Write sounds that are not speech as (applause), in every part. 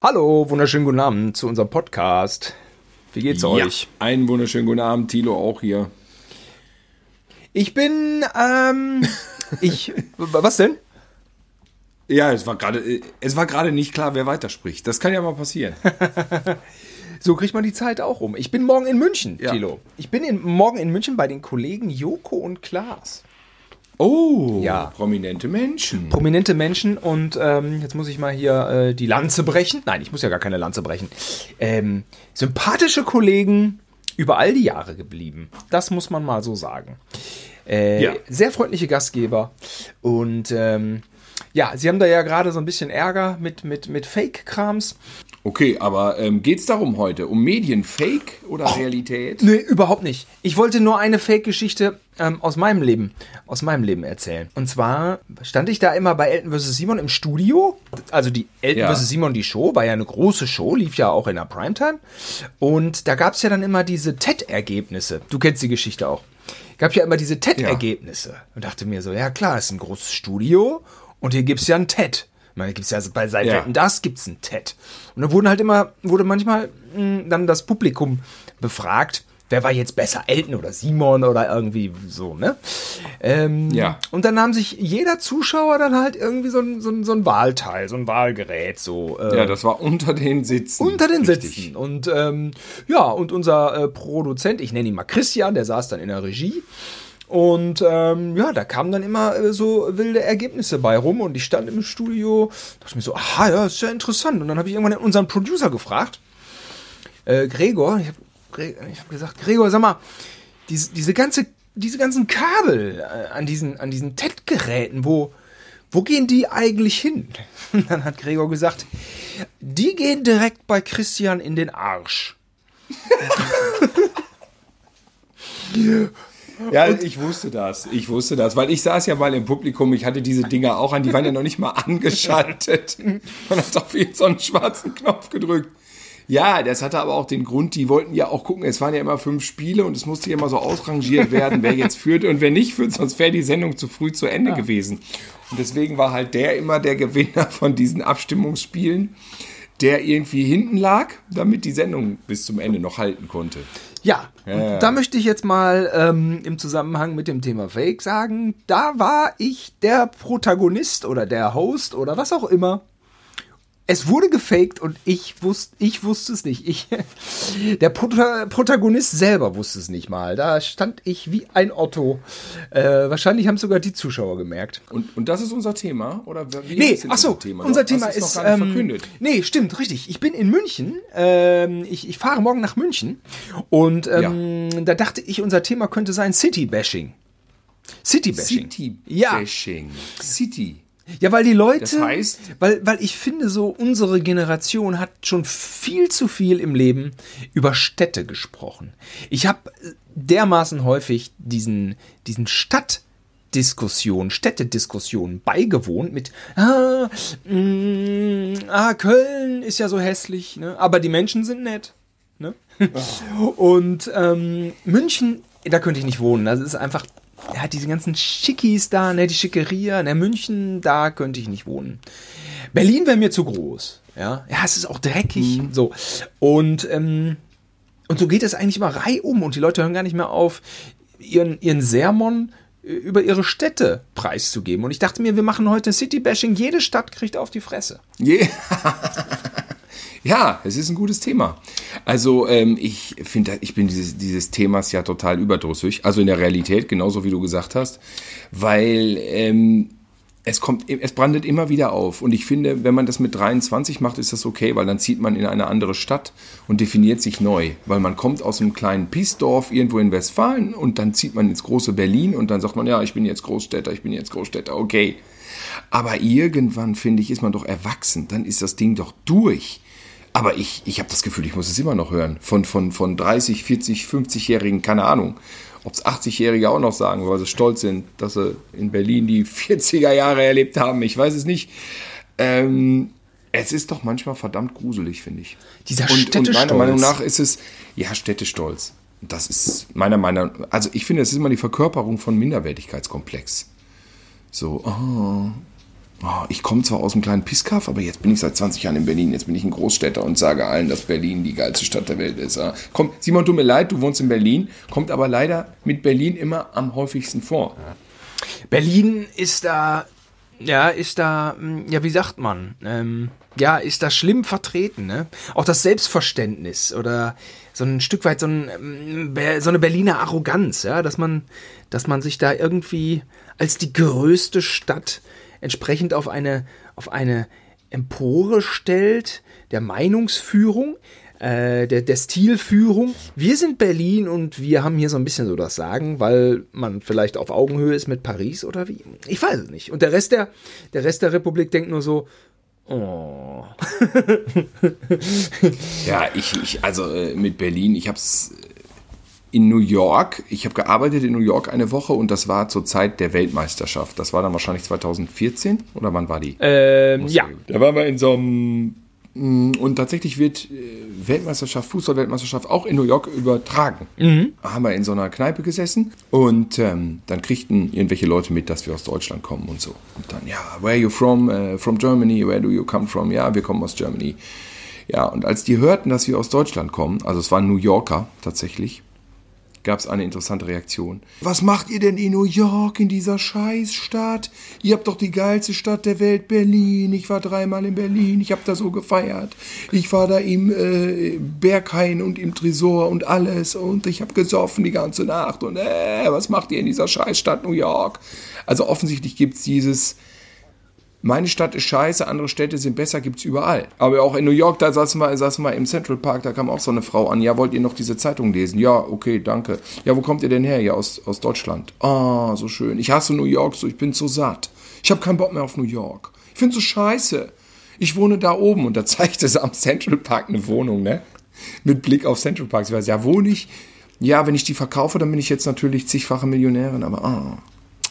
Hallo, wunderschönen guten Abend zu unserem Podcast. Wie geht's Ja, euch? einen wunderschönen guten Abend, Thilo auch hier. Ich bin, ähm, (laughs) ich, was denn? Ja, es war gerade, äh, es war gerade nicht klar, wer weiterspricht. Das kann ja mal passieren. (laughs) So kriegt man die Zeit auch um. Ich bin morgen in München, Ja. Thilo. Ich bin in, morgen in München bei den Kollegen Joko und Klaas. Oh, Ja. prominente Menschen. Prominente Menschen und ähm, jetzt muss ich mal hier äh, die Lanze brechen. Nein, ich muss ja gar keine Lanze brechen. Ähm, sympathische Kollegen über all die Jahre geblieben. Das muss man mal so sagen. Äh, Ja. Sehr freundliche Gastgeber. Und ähm, ja, sie haben da ja gerade so ein bisschen Ärger mit, mit, mit Fake-Krams. Okay, aber ähm, geht's darum heute? Um Medienfake oder Oh. Realität? Nee, überhaupt nicht. Ich wollte nur eine Fake-Geschichte ähm, aus meinem Leben, aus meinem Leben erzählen. Und zwar stand ich da immer bei Elton vs. Simon im Studio. Also die Elton Ja. vs. Simon, die Show, war ja eine große Show, lief ja auch in der Primetime. Und da gab es ja dann immer diese TED-Ergebnisse. Du kennst die Geschichte auch. Gab ja immer diese TED-Ergebnisse. Und dachte mir so, ja klar, ist ein großes Studio und hier gibt's ja ein TED. Ich meine, gibt's ja bei Seit Ja. Das gibt's ein TED. Und da wurden halt immer, wurde manchmal mh, dann das Publikum befragt, wer war jetzt besser, Elton oder Simon oder irgendwie so, ne? Ähm, Ja. Und dann nahm sich jeder Zuschauer dann halt irgendwie so ein, so ein, so ein Wahlteil, so ein Wahlgerät, so. Äh, Ja, das war unter den Sitzen. unter den Richtig. Sitzen. Und ähm, ja, und unser äh, Produzent, ich nenne ihn mal Christian, der saß dann in der Regie. Und ähm, ja, da kamen dann immer äh, so wilde Ergebnisse bei rum und ich stand im Studio, dachte mir so, aha, ja, ist ja interessant. Und dann habe ich irgendwann unseren Producer gefragt, äh, Gregor, ich habe hab gesagt, Gregor, sag mal, diese, diese ganze, diese ganzen Kabel äh, an diesen, an diesen TED-Geräten, wo, wo gehen die eigentlich hin? (laughs) Und dann hat Gregor gesagt, die gehen direkt bei Christian in den Arsch. (laughs) (laughs) Ja, ich wusste das. Ich wusste das, weil ich saß ja mal im Publikum. Ich hatte diese Dinger auch an, die waren ja noch nicht mal (laughs) angeschaltet. Man hat auf jeden so einen schwarzen Knopf gedrückt. Ja, das hatte aber auch den Grund, die wollten ja auch gucken, es waren ja immer fünf Spiele und es musste ja immer so ausrangiert werden, wer jetzt führt und wer nicht führt, sonst wäre die Sendung zu früh zu Ende gewesen. Und deswegen war halt der immer der Gewinner (laughs) von diesen Abstimmungsspielen, der irgendwie hinten lag, damit die Sendung bis zum Ende noch halten konnte. Ja, Ja, da möchte ich jetzt mal ähm, im Zusammenhang mit dem Thema Fake sagen, da war ich der Protagonist oder der Host oder was auch immer. Es wurde gefaked und ich wusste, ich wusste es nicht. Ich, (laughs) der Prota Protagonist selber wusste es nicht mal. Da stand ich wie ein Otto. Äh, wahrscheinlich haben sogar die Zuschauer gemerkt. Und, und das ist unser Thema? Oder wie Nee, ist ach so, unser Thema? unser Thema es ist, noch ähm, verkündet. nee, stimmt, richtig. Ich bin in München, ähm, ich, ich fahre morgen nach München und ähm, da dachte ich, unser Thema könnte sein City-Bashing. City-Bashing. City Ja. Bashing. City. Ja, weil die Leute, Das heißt- weil, weil ich finde so, unsere Generation hat schon viel zu viel im Leben über Städte gesprochen. Ich habe dermaßen häufig diesen, diesen Stadtdiskussionen, Städtediskussionen beigewohnt mit, ah, mh, ah, Köln ist ja so hässlich, ne? aber die Menschen sind nett. Ne? (laughs) Und ähm, München, da könnte ich nicht wohnen. Das ist einfach, er hat diese ganzen Schickis da, ne, die Schickeria, ne, München, da könnte ich nicht wohnen. Berlin wäre mir zu groß. Ja, ja, es ist auch dreckig. So. Und, ähm, und so geht es eigentlich immer reihum und die Leute hören gar nicht mehr auf, ihren, ihren Sermon äh, über ihre Städte preiszugeben. Und ich dachte mir, wir machen heute City-Bashing. Jede Stadt kriegt auf die Fresse. Je- (laughs) ja, es ist ein gutes Thema. Also ähm, ich finde, ich bin dieses, dieses Themas ja total überdrüssig. Also in der Realität, genauso wie du gesagt hast. Weil ähm, es kommt, es brandet immer wieder auf. Und ich finde, wenn man das mit 23 macht, ist das okay, weil dann zieht man in eine andere Stadt und definiert sich neu. Weil man kommt aus einem kleinen Piesdorf irgendwo in Westfalen und dann zieht man ins große Berlin und dann sagt man, ja, ich bin jetzt Großstädter, ich bin jetzt Großstädter, okay. Aber irgendwann, finde ich, ist man doch erwachsen. Dann ist das Ding doch durch. Aber ich, ich habe das Gefühl, ich muss es immer noch hören. Von, von, von 30, 40, 50-Jährigen, keine Ahnung. Ob es 80-Jährige auch noch sagen, weil sie stolz sind, dass sie in Berlin die 40er Jahre erlebt haben. Ich weiß es nicht. Ähm, es ist doch manchmal verdammt gruselig, finde ich. Dieser und, und meiner Meinung nach ist es, ja, Städtestolz. Das ist meiner Meinung nach, also ich finde, es ist immer die Verkörperung von Minderwertigkeitskomplex. So, oh, oh, ich komme zwar aus einem kleinen Pisskaff, aber jetzt bin ich seit 20 Jahren in Berlin. Jetzt bin ich ein Großstädter und sage allen, dass Berlin die geilste Stadt der Welt ist. Ja. Komm, Simon, tut mir leid, du wohnst in Berlin, kommt aber leider mit Berlin immer am häufigsten vor. Berlin ist da, ja, ist da, hm, ja, wie sagt man, ähm, ja, ist da schlimm vertreten, ne? Auch das Selbstverständnis oder so ein Stück weit so, ein, Be- so eine Berliner Arroganz, ja, dass man, dass man sich da irgendwie als die größte Stadt entsprechend auf eine, auf eine Empore stellt, der Meinungsführung, äh, der, der Stilführung. Wir sind Berlin und wir haben hier so ein bisschen so das Sagen, weil man vielleicht auf Augenhöhe ist mit Paris oder wie. Ich weiß es nicht. Und der Rest der, der Rest der Republik denkt nur so, oh. (laughs) Ja, ich, ich also äh, mit Berlin, ich habe es in New York, ich habe gearbeitet in New York eine Woche und das war zur Zeit der Weltmeisterschaft. Das war dann wahrscheinlich 2014 oder wann war die? Ähm, ja. Da waren wir in so einem mm, und tatsächlich wird äh, Weltmeisterschaft, Fußball-Weltmeisterschaft auch in New York übertragen. Da haben wir in so einer Kneipe gesessen und ähm, dann kriegten irgendwelche Leute mit, dass wir aus Deutschland kommen und so. Und dann, ja, where are you from? Äh, from Germany, where do you come from? Ja, wir kommen aus Germany. Ja, und als die hörten, dass wir aus Deutschland kommen, also es waren New Yorker tatsächlich, gab es eine interessante Reaktion. Was macht ihr denn in New York, in dieser Scheißstadt? Ihr habt doch die geilste Stadt der Welt, Berlin. Ich war dreimal in Berlin, ich habe da so gefeiert. Ich war da im äh, Berghain und im Tresor und alles und ich habe gesoffen die ganze Nacht und äh, was macht ihr in dieser Scheißstadt New York? Also offensichtlich gibt's dieses meine Stadt ist scheiße, andere Städte sind besser, gibt's überall. Aber auch in New York, da saßen wir, saßen wir im Central Park, da kam auch so eine Frau an. Ja, wollt ihr noch diese Zeitung lesen? Ja, okay, danke. Ja, wo kommt ihr denn her? Ja, aus, aus Deutschland. Ah, so schön. Ich hasse New York so, ich bin so satt. Ich habe keinen Bock mehr auf New York. Ich find's so scheiße. Ich wohne da oben und da (laughs) zeigte sie am Central Park eine Wohnung, ne? Mit Blick auf Central Park. Sie weiß, ja, wohne ich? Ja, wenn ich die verkaufe, dann bin ich jetzt natürlich zigfache Millionärin, aber ah.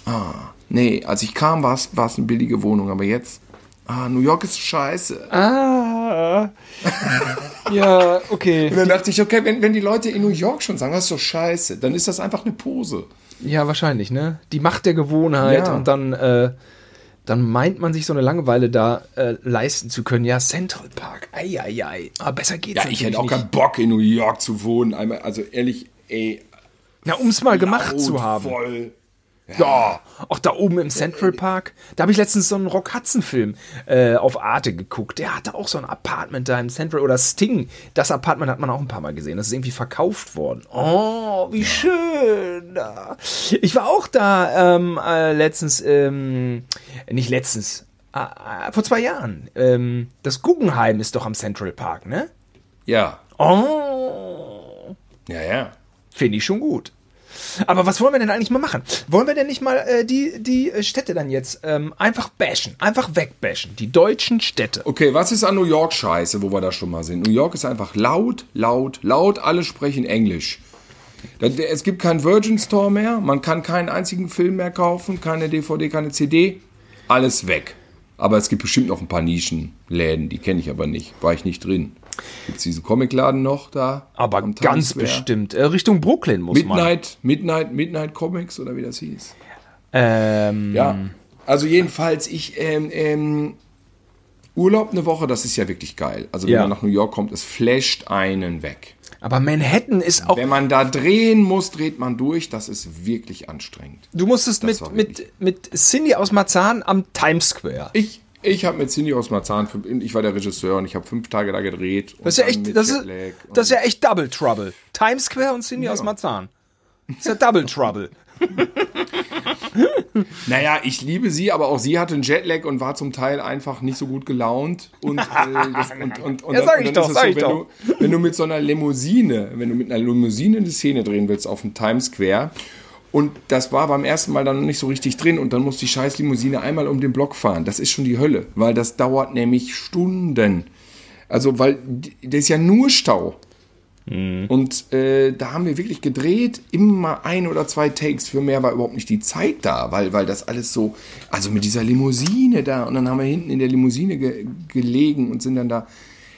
Ah, nee, als ich kam, war es eine billige Wohnung, aber jetzt, ah, New York ist scheiße. Ah. (laughs) ja, okay. Und dann dachte ich, okay, wenn, wenn die Leute in New York schon sagen, das ist so scheiße, dann ist das einfach eine Pose. Ja, wahrscheinlich, ne? Die Macht der Gewohnheit Ja. und dann, äh, dann meint man sich so eine Langeweile da äh, leisten zu können. Ja, Central Park, eieiei. Aber besser geht's Ja, ich hätte auch nicht. keinen Bock, in New York zu wohnen. Einmal, also ehrlich, ey. Na, um es mal gemacht zu haben. Voll. Ja, auch da oben im Central Park. Da habe ich letztens so einen Rock Hudson-Film äh, auf Arte geguckt. Der hatte auch so ein Apartment da im Central. Oder Sting. Das Apartment hat man auch ein paar Mal gesehen. Das ist irgendwie verkauft worden. Oh, wie schön. Ich war auch da ähm, äh, letztens, ähm, nicht letztens, äh, äh, vor zwei Jahren. Ähm, das Guggenheim ist doch am Central Park, ne? Ja, Oh, ja, ja. Finde ich schon gut. Aber was wollen wir denn eigentlich mal machen? Wollen wir denn nicht mal äh, die, die äh, Städte dann jetzt ähm, einfach bashen, einfach wegbashen? Die deutschen Städte. Okay, was ist an New York scheiße, wo wir da schon mal sind? New York ist einfach laut, laut, laut, alle sprechen Englisch. Es gibt keinen Virgin Store mehr, man kann keinen einzigen Film mehr kaufen, keine DVD, keine CD, alles weg. Aber es gibt bestimmt noch ein paar Nischenläden, die kenne ich aber nicht, war ich nicht drin. Gibt es diesen Comicladen noch da? Aber ganz bestimmt. Äh, Richtung Brooklyn muss man. Midnight, Midnight, Midnight Comics oder wie das hieß. Ähm, Ja. Also jedenfalls, ich, ähm, ähm, Urlaub eine Woche, das ist ja wirklich geil. Also wenn Ja. man nach New York kommt, es flasht einen weg. Aber Manhattan ist auch. Wenn man da drehen muss, dreht man durch. Das ist wirklich anstrengend. Du musstest Das mit, mit, mit Cindy aus Marzahn am Times Square. Ich, ich habe mit Cindy aus Marzahn, ich war der Regisseur und ich habe fünf Tage da gedreht. Das ist ja echt, das ist, das ist ja echt Double Trouble. Times Square und Cindy aus Marzahn. Das ist ja Double Trouble. (laughs) Naja, ich liebe sie, aber auch sie hatte einen Jetlag und war zum Teil einfach nicht so gut gelaunt. Und, äh, das, und, (laughs) und, und, Ja, sag ich doch, sag so, ich wenn, doch. Du, wenn du mit so einer Limousine, wenn du mit einer Limousine eine Szene drehen willst auf dem Times Square und das war beim ersten Mal dann noch nicht so richtig drin und dann muss die scheiß Limousine einmal um den Block fahren. Das ist schon die Hölle, weil das dauert nämlich Stunden. Also, weil das ist ja nur Stau. Und äh, da haben wir wirklich gedreht, immer ein oder zwei Takes. Für mehr war überhaupt nicht die Zeit da, weil, weil das alles so, also mit dieser Limousine da. Und dann haben wir hinten in der Limousine ge gelegen und sind dann da.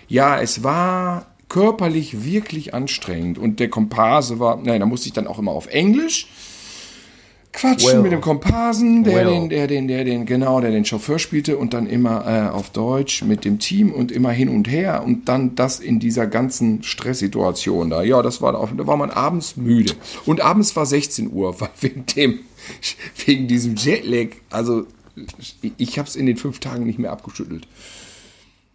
Ja, es war körperlich wirklich anstrengend. Und der Komparse war, nein, da musste ich dann auch immer auf Englisch quatschen Well. mit dem Komparsen, der Well. den, der den, der den, genau, der den Chauffeur spielte und dann immer äh, auf Deutsch mit dem Team und immer hin und her und dann das in dieser ganzen Stresssituation da. Ja, das war auch, da war man abends müde. Und abends war 16 Uhr, (laughs) weil wegen dem, wegen diesem Jetlag, also ich, ich habe es in den fünf Tagen nicht mehr abgeschüttelt.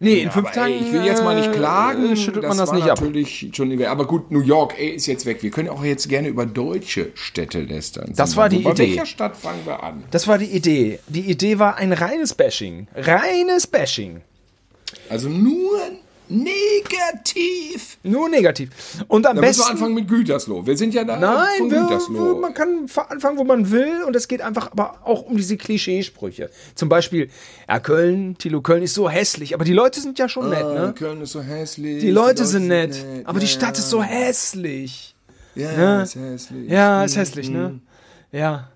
Nee, in fünf Aber, Tagen. ey, ich will jetzt mal nicht äh, klagen, schüttelt man das war nicht ab. natürlich schon nicht mehr. Aber gut, New York ey, ist jetzt weg. Wir können auch jetzt gerne über deutsche Städte lästern. Das war die Bei Idee. welcher Stadt fangen wir an? Das war die Idee. Die Idee war ein reines Bashing. Reines Bashing. Also nur negativ. Nur negativ. Und am Da müssen besten. wir anfangen mit Gütersloh. Wir sind ja da Nein, von wir, Gütersloh. man kann fa- anfangen, wo man will, und es geht einfach aber auch um diese Klischeesprüche. Zum Beispiel, ja, Köln, Tilo, Köln ist so hässlich, aber die Leute sind ja schon nett, Ah, ne? Köln ist so hässlich. Die Leute sind nett, aber die Ja, Stadt ist so hässlich. Ja, Ja. ist hässlich. Ja, ist hässlich, ne? Ja.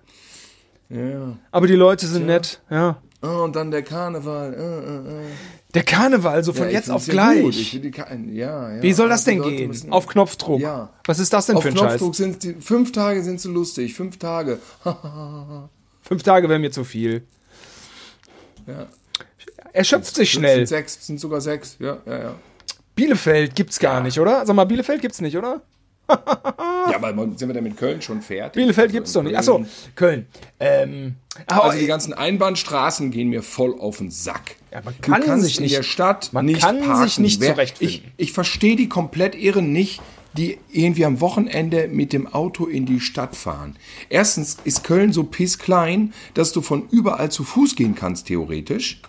Ja. Aber die Leute sind nett, ja. Oh, und dann der Karneval. Äh, äh, äh. Der Karneval, so von Ja, jetzt auf gleich. ja, ja, Wie soll das die denn gehen? müssen- Auf Knopfdruck. Was ist das denn Auf für ein Scheiß? Knopfdruck sind die, fünf Tage sind sie lustig, fünf Tage. (laughs) Fünf Tage wäre mir zu viel. Ja. Erschöpft sich Sind schnell. sechs, sind sogar sechs. Ja, ja, ja. Bielefeld gibt's gar nicht, oder? Sag mal, Bielefeld gibt's nicht, oder? Ja, aber sind wir denn mit Köln schon fertig? Bielefeld Also gibt's doch nicht. Achso, Köln. Ähm, aber Also die ganzen Einbahnstraßen gehen mir voll auf den Sack. Ja, man Du kann kannst sich in nicht- der Stadt man nicht kann parken. sich nicht zurechtfinden. Ich, ich verstehe die komplett irren nicht, die irgendwie am Wochenende mit dem Auto in die Stadt fahren. Erstens ist Köln so pissklein, dass du von überall zu Fuß gehen kannst, theoretisch.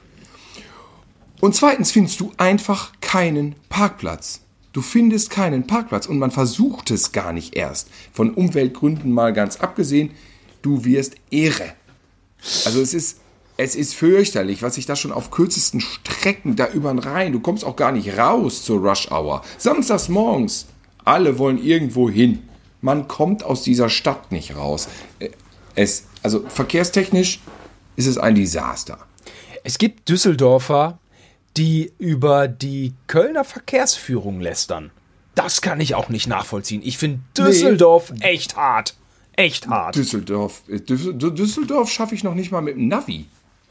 Und zweitens findest du einfach keinen Parkplatz. Du findest keinen Parkplatz und man versucht es gar nicht erst. Von Umweltgründen mal ganz abgesehen, du wirst irre. Also es ist, es ist fürchterlich, was sich da schon auf kürzesten Strecken da über den Rhein, du kommst auch gar nicht raus zur Rush Hour. Samstags morgens, alle wollen irgendwo hin. Man kommt aus dieser Stadt nicht raus. Äh, Es, also verkehrstechnisch ist es ein Desaster. es gibt Düsseldorfer, die über die Kölner Verkehrsführung lästern. Das kann ich auch nicht nachvollziehen. Ich finde Düsseldorf echt hart. Echt hart. Düsseldorf, äh, Düssel- Dü- Düsseldorf schaffe ich noch nicht mal mit dem Navi.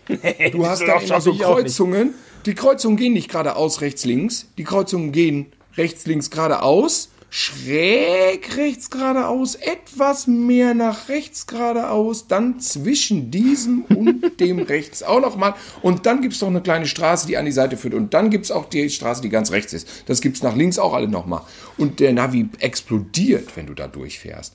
(laughs) Du hast da immer so. Kreuzungen. Die Kreuzungen gehen nicht geradeaus, rechts, links. Die Kreuzungen gehen rechts, links, geradeaus. Schräg rechts geradeaus, etwas mehr nach rechts geradeaus, dann zwischen diesem und dem (laughs) rechts auch nochmal. Und dann gibt es noch eine kleine Straße, die an die Seite führt. Und dann gibt es auch die Straße, die ganz rechts ist. Das gibt es nach links auch alle nochmal. Und der Navi explodiert, wenn du da durchfährst.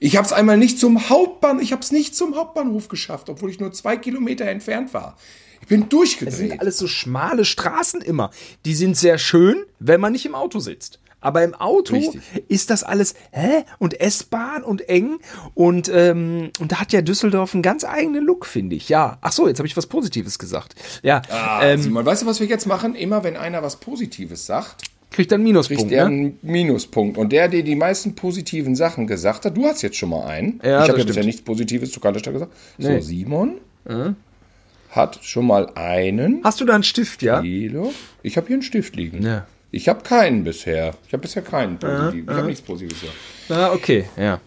Ich habe es einmal nicht zum Hauptbahnhof, ich habe es nicht zum Hauptbahnhof geschafft, obwohl ich nur zwei Kilometer entfernt war. Ich bin Das sind durchgedreht. alles so schmale Straßen immer. Die sind sehr schön, wenn man nicht im Auto sitzt. Aber im Auto Richtig. ist das alles hä? und S-Bahn und eng und ähm, und da hat ja Düsseldorf einen ganz eigenen Look, finde ich. Ja. Ach so, jetzt habe ich was Positives gesagt. Ja. Ah, ähm, Simon, weißt du, was wir jetzt machen? Immer wenn einer was Positives sagt, kriegt dann Minuspunkt. kriegt er Ne? einen Minuspunkt. Und der, der die meisten positiven Sachen gesagt hat, du hast jetzt schon mal einen. Ja, ich habe ja bisher nichts Positives zu Kanterstadt gesagt. Nee. So, Simon hat schon mal einen Hast du da einen Stift, ja? Kilo. Ich habe hier einen Stift liegen. Ja. Ich habe keinen bisher. Ich habe bisher keinen positiven. Ich habe nichts Positives. Ah, okay, ja.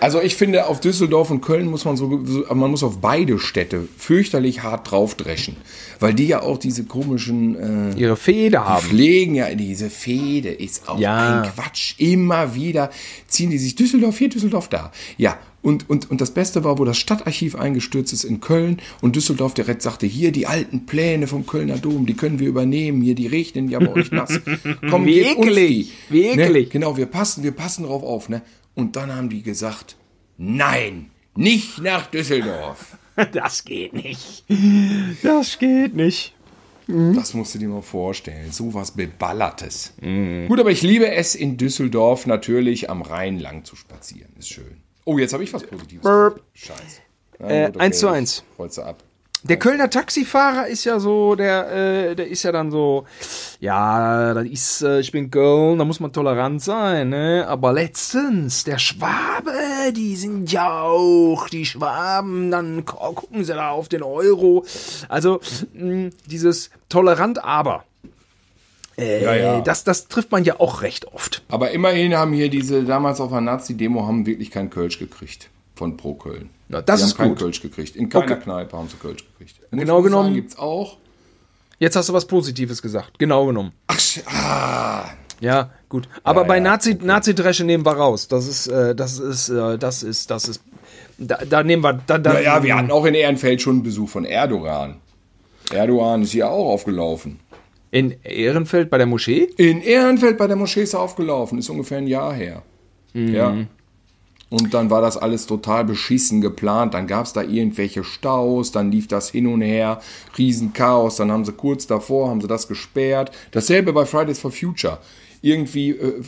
Also ich finde, auf Düsseldorf und Köln muss man so, man muss auf beide Städte fürchterlich hart draufdreschen, weil die ja auch diese komischen äh, Ihre Feder haben. Pflegen ja diese Fehde ist auch Ja. ein Quatsch. Immer wieder ziehen die sich Düsseldorf hier, Düsseldorf da. Ja, und, und, und das Beste war, wo das Stadtarchiv eingestürzt ist in Köln und Düsseldorf direkt sagte, hier die alten Pläne vom Kölner Dom, die können wir übernehmen, hier die regnen ja bei euch nass. (laughs) Komm, Wie eklig, die. wie Ne? Genau, wir passen, wir passen drauf auf, ne? Und dann haben die gesagt, nein, nicht nach Düsseldorf. (laughs) Das geht nicht. Das geht nicht. Das musst du dir mal vorstellen. So was Beballertes. Gut, aber ich liebe es in Düsseldorf natürlich am Rhein lang zu spazieren. Ist schön. Oh, jetzt habe ich was Positives. Burp. Scheiße. Na Äh, gut, eins zu eins. ich Kreuze ab. Der Kölner Taxifahrer ist ja so, der, äh, der ist ja dann so, ja, das ist, äh, ich bin Köln, da muss man tolerant sein, ne? Aber letztens, der Schwabe, die sind ja auch, die Schwaben, dann gu- gucken sie da auf den Euro. Also, mh, dieses tolerant aber. Äh, Ja, ja. Das, das trifft man ja auch recht oft. Aber immerhin haben hier diese, damals auf der Nazi-Demo, haben wirklich kein Kölsch gekriegt von Pro Köln. Na, das die ist haben gut. Kölsch gekriegt. In keiner Okay. Kneipe haben sie Kölsch gekriegt. Genau genommen- Gibt es auch. Jetzt hast du was Positives gesagt. Genau genommen. Ach, ah, Ja, gut. Aber Ja, bei Nazi, Nazi-Dresche nehmen wir raus. Das ist, äh, das ist, äh, das ist, das ist. Da, da nehmen wir. Da, da, naja, wir hatten auch in Ehrenfeld schon einen Besuch von Erdogan. Erdogan ist hier auch aufgelaufen. In Ehrenfeld bei der Moschee? In Ehrenfeld bei der Moschee ist er aufgelaufen, ist ungefähr ein Jahr her. Mhm. Ja. Und dann war das alles total beschissen geplant. Dann gab es da irgendwelche Staus, dann lief das hin und her, Riesenchaos. Dann haben sie kurz davor, haben sie das gesperrt. Dasselbe bei Fridays for Future. Irgendwie äh,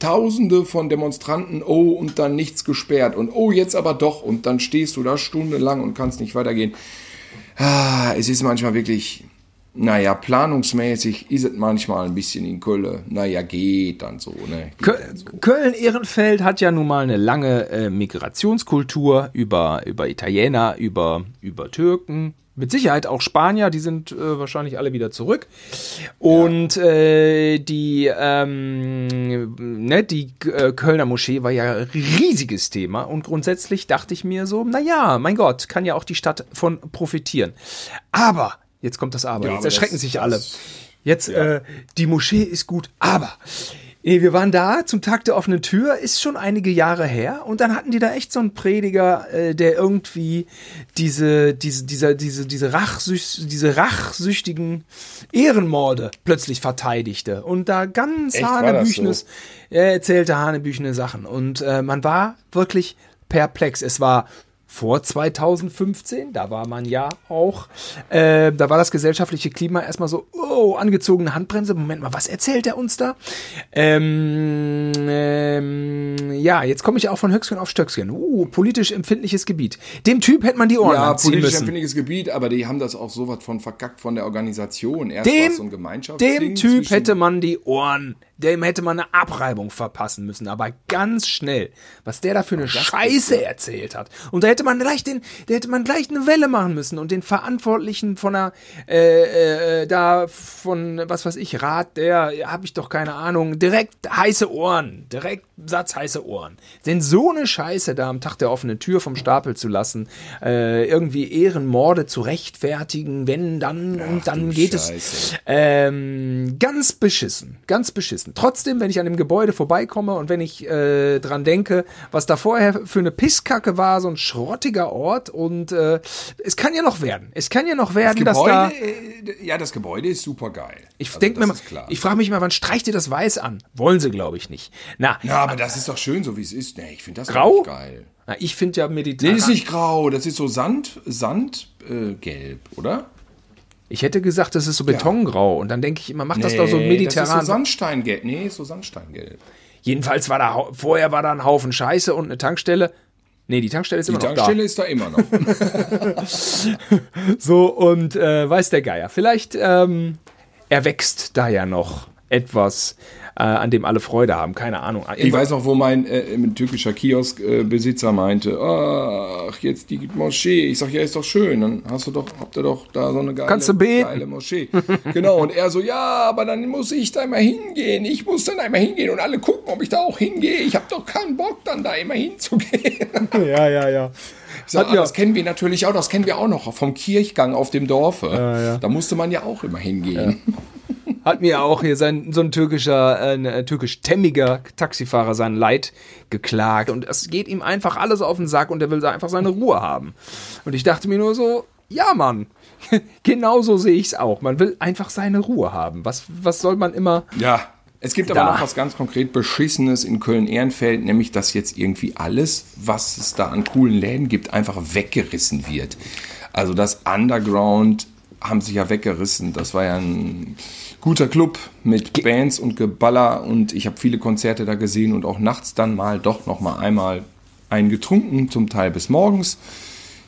Tausende von Demonstranten, oh, und dann nichts gesperrt. Und oh, jetzt aber doch. Und dann stehst du da stundenlang und kannst nicht weitergehen. Ah, es ist manchmal wirklich, naja, planungsmäßig ist es manchmal ein bisschen in Köln. Naja, geht dann so, ne? Geht Kö dann so. Köln-Ehrenfeld hat ja nun mal eine lange äh, Migrationskultur über, über Italiener, über, über Türken. Mit Sicherheit auch Spanier, die sind äh, wahrscheinlich alle wieder zurück. Und äh, die, ähm, ne, die äh, Kölner Moschee war ja ein riesiges Thema. Und grundsätzlich dachte ich mir so, naja, mein Gott, kann ja auch die Stadt von profitieren. Aber, jetzt kommt das Aber, Ja, jetzt aber erschrecken das- sich alle. Jetzt, äh, die Moschee ist gut, aber eh, wir waren da zum Tag der offenen Tür, ist schon einige Jahre her und dann hatten die da echt so einen Prediger, äh, der irgendwie diese, diese, dieser, diese, diese, Rachsüch diese rachsüchtigen Ehrenmorde plötzlich verteidigte und da ganz Echt, das hanebüchenes, er erzählte hanebüchene Sachen und äh, man war wirklich perplex. Es war vor 2015, da war man ja auch, äh, da war das gesellschaftliche Klima erstmal so, oh, angezogene Handbremse, Moment mal, was erzählt er uns da? Ähm, ähm, ja, jetzt komme ich auch von Höchstgen auf Stöcksken. Uh, politisch empfindliches Gebiet. Dem Typ hätte man die Ohren Ja, anziehen politisch müssen. empfindliches Gebiet, aber die haben das auch so was von verkackt von der Organisation. Erst war es so ein Dem, Gemeinschaftsding dem Typ hätte man die Ohren, dem hätte man eine Abreibung verpassen müssen, aber ganz schnell, was der da für eine Scheiße. Erzählt hat. Und da hätte man gleich den, da hätte man gleich eine Welle machen müssen. Und den Verantwortlichen von der, äh, äh, da von, was weiß ich, Rat, der, habe ich doch keine Ahnung, direkt heiße Ohren, direkt Satz heiße Ohren. Denn so eine Scheiße da am Tag der offenen Tür vom Stapel zu lassen, äh, irgendwie Ehrenmorde zu rechtfertigen, wenn dann und dann geht Scheiße. es ähm, ganz beschissen, ganz beschissen. Trotzdem, wenn ich an dem Gebäude vorbeikomme und wenn ich äh, dran denke, was da vorher für eine Pisskacke war, so ein schrottiger Ort und äh, es kann ja noch werden. Es kann ja noch werden, dass da. Gebäude, äh, ja, das Gebäude ist super geil. Ich Also, denke mir das mal, ich frage mich mal, wann streicht ihr das weiß an? Wollen sie, glaube ich, nicht. Na, Ja, aber das ist doch schön, so wie es ist. Nee, ich finde das Grau? geil. na ich finde ja Nee, mediterran. das ist nicht grau, das ist so Sand, Sand, äh, oder? ich hätte gesagt, das ist so betongrau und dann denke ich immer, macht das doch so Nee, mediterran. Das ist so Sandsteingelb. Nee, ist so Sandsteingelb. Jedenfalls war da vorher war da ein Haufen Scheiße und eine Tankstelle. Nee, die Tankstelle ist Die immer noch Tankstelle ist da immer noch. da. (laughs) So und äh, weiß der Geier. Vielleicht ähm, erwächst da ja noch etwas, äh, an dem alle Freude haben. Keine Ahnung. Ich weiß noch, wo mein äh, ein türkischer Kioskbesitzer meinte, ach, jetzt die Moschee. Ich sag, ja, ist doch schön. Dann hast du doch, habt ihr doch da so eine geile, Kannst du beten? geile Moschee. genau. Und er so, ja, aber dann muss ich da immer hingehen. Ich muss dann einmal hingehen und alle gucken, ob ich da auch hingehe. Ich habe doch keinen Bock, dann da immer hinzugehen. (laughs) ja, ja, ja. Ah, ja- das kennen wir natürlich auch, das kennen wir auch noch vom Kirchgang auf dem Dorfe. ja. Da musste man ja auch immer hingehen. Hat mir auch hier sein, so ein türkischer, äh, ein äh, türkisch-stämmiger Taxifahrer sein Leid geklagt. Und es geht ihm einfach alles auf den Sack und er will einfach seine Ruhe haben. Und ich dachte mir nur so, ja, Mann, (laughs) genauso sehe ich es auch. Man will einfach seine Ruhe haben. Was, was soll man immer. Ja, es gibt aber Da. noch was ganz konkret Beschissenes in Köln-Ehrenfeld, nämlich dass jetzt irgendwie alles, was es da an coolen Läden gibt, einfach weggerissen wird. Also das Underground haben sich ja weggerissen. Das war ja ein guter Club mit Bands und Geballer und ich habe viele Konzerte da gesehen und auch nachts dann mal doch noch mal einmal einen getrunken, zum Teil bis morgens.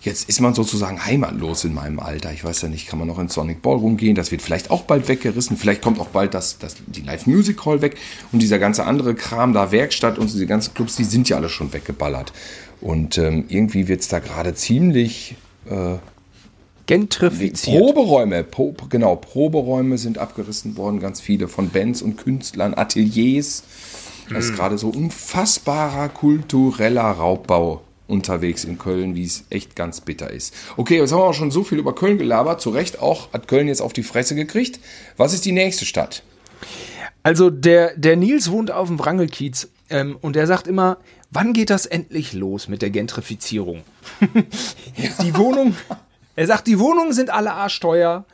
Jetzt ist man sozusagen heimatlos in meinem Alter. Ich weiß ja nicht, kann man noch ins Sonic Ballroom gehen? Das wird vielleicht auch bald weggerissen. Vielleicht kommt auch bald das, das, die Live Music Hall weg. Und dieser ganze andere Kram, da Werkstatt und diese ganzen Clubs, die sind ja alle schon weggeballert. Und ähm, irgendwie wird es da gerade ziemlich äh, Gentrifiziert. Proberäume, po, genau, Proberäume sind abgerissen worden, ganz viele von Bands und Künstlern, Ateliers. Das ist gerade so unfassbarer kultureller Raubbau unterwegs in Köln, wie es echt ganz bitter ist. Okay, jetzt haben wir auch schon so viel über Köln gelabert. Zu Recht auch hat Köln jetzt auf die Fresse gekriegt. Was ist die nächste Stadt? Also der, der Nils wohnt auf dem Wrangelkiez ähm, und der sagt immer, wann geht das endlich los mit der Gentrifizierung? (laughs) die Wohnung, er sagt, die Wohnungen sind alle arschteuer,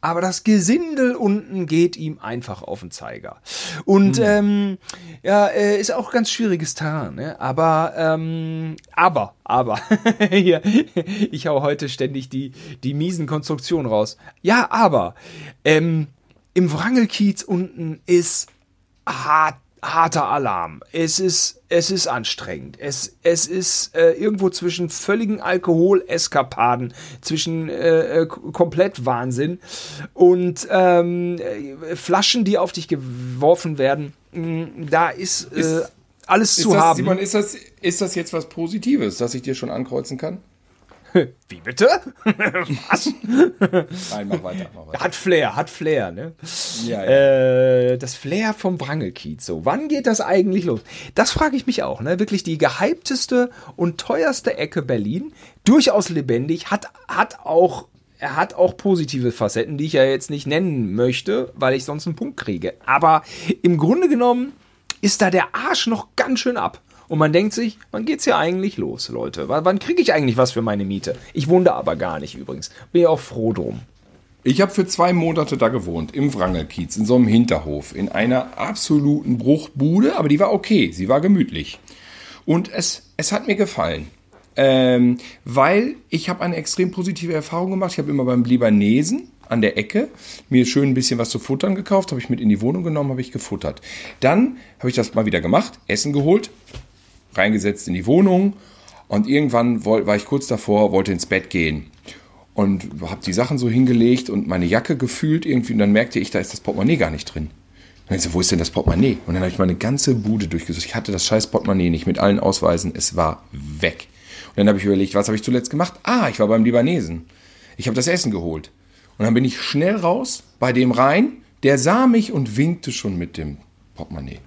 aber das Gesindel unten geht ihm einfach auf den Zeiger. Und Hm. ähm, ja, äh, ist auch ganz schwieriges Terrain, ne? Aber, ähm, aber, aber, (laughs) hier, ich hau heute ständig die, die miesen Konstruktionen raus. Ja, aber, ähm, im Wrangelkiez unten ist hart, harter Alarm. Es ist, es ist anstrengend. Es, es ist äh, irgendwo zwischen völligen Alkoholeskapaden, zwischen äh, äh, komplett Wahnsinn und ähm, äh, Flaschen, die auf dich geworfen werden. mh, Da ist, äh, Ist- alles Ist zu das, haben. Simon, ist das, ist das jetzt was Positives, das ich dir schon ankreuzen kann? (laughs) Wie bitte? (laughs) Was? Nein, mach weiter. Mach weiter. Hat Flair, hat Flair, ne? Ja, ja. Äh, das Flair vom Wrangelkiez. So, wann geht das eigentlich los? Das frage ich mich auch, ne? Wirklich die gehypteste und teuerste Ecke Berlin. Durchaus lebendig, hat, hat auch. Er hat auch positive Facetten, die ich ja jetzt nicht nennen möchte, weil ich sonst einen Punkt kriege. Aber im Grunde genommen ist da der Arsch noch ganz schön ab. Und man denkt sich, wann geht's hier eigentlich los, Leute? Wann, wann kriege ich eigentlich was für meine Miete? Ich wohne da aber gar nicht übrigens. Bin ja auch froh drum. Ich habe für zwei Monate da gewohnt, im Wrangelkiez, in so einem Hinterhof, in einer absoluten Bruchbude, aber die war okay, sie war gemütlich. Und es, es hat mir gefallen. Ähm, weil ich habe eine extrem positive Erfahrung gemacht. Ich habe immer beim Libanesen an der Ecke mir schön ein bisschen was zu futtern gekauft, habe ich mit in die Wohnung genommen, habe ich gefuttert. Dann habe ich das mal wieder gemacht, Essen geholt, reingesetzt in die Wohnung und irgendwann war ich kurz davor, wollte ins Bett gehen und habe die Sachen so hingelegt und meine Jacke gefühlt irgendwie und dann merkte ich, da ist das Portemonnaie gar nicht drin. Dann ich so, wo ist denn das Portemonnaie? Und dann habe ich meine ganze Bude durchgesucht. Ich hatte das scheiß Portemonnaie nicht mit allen Ausweisen. Es war weg. Und dann habe ich überlegt, was habe ich zuletzt gemacht? Ah, ich war beim Libanesen. Ich habe das Essen geholt. Und dann bin ich schnell raus bei dem rein. Der sah mich und winkte schon mit dem Portemonnaie.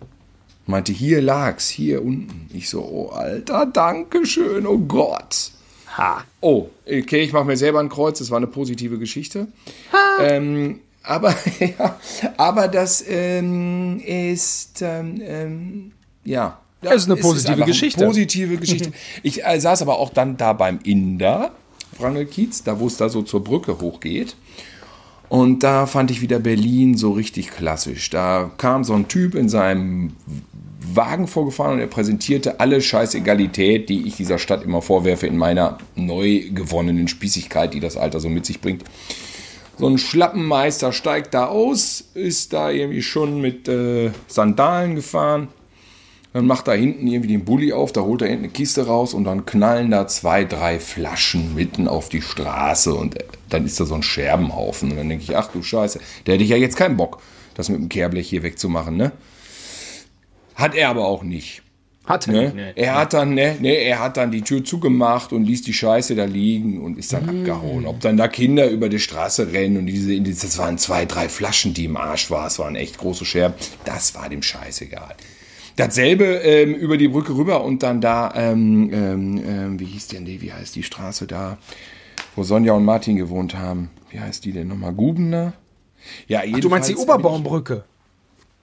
Meinte, hier lag's, hier unten. Ich so, oh Alter, Dankeschön, oh Gott. Ha. Oh, okay, ich mache mir selber ein Kreuz, das war eine positive Geschichte. Ähm, aber, (laughs) ja, aber das ähm, ist, ähm, ähm, ja. Das ist eine positive eine Geschichte. Positive (laughs) Geschichte. Ich äh, saß aber auch dann da beim Inder, Wrangelkiez, da wo es da so zur Brücke hochgeht. Und da fand ich wieder Berlin so richtig klassisch. Da kam so ein Typ in seinem Wagen vorgefahren und er präsentierte alle Scheißegalität, die ich dieser Stadt immer vorwerfe, in meiner neu gewonnenen Spießigkeit, die das Alter so mit sich bringt. So ein Schlappenmeister steigt da aus, ist da irgendwie schon mit äh, Sandalen gefahren. Dann macht da hinten irgendwie den Bulli auf, da holt er hinten eine Kiste raus und dann knallen da zwei, drei Flaschen mitten auf die Straße und äh, dann ist da so ein Scherbenhaufen. Und dann denke ich, ach du Scheiße, der hätte ich ja jetzt keinen Bock, das mit dem Kehrblech hier wegzumachen, ne? Hat er aber auch nicht. Hat er Ne? nicht, ne? Er hat dann, ne, ne, er hat dann die Tür zugemacht und ließ die Scheiße da liegen und ist dann Mm. abgehauen. Ob dann da Kinder über die Straße rennen und diese, das waren zwei, drei Flaschen, die im Arsch waren, es waren echt große Scherben, das war dem scheißegal. Dasselbe ähm, über die Brücke rüber und dann da, ähm, ähm, ähm, wie hieß denn die, wie heißt die Straße da, wo Sonja und Martin gewohnt haben? Wie heißt die denn nochmal? Gubener? Ja, Du meinst die Oberbaumbrücke?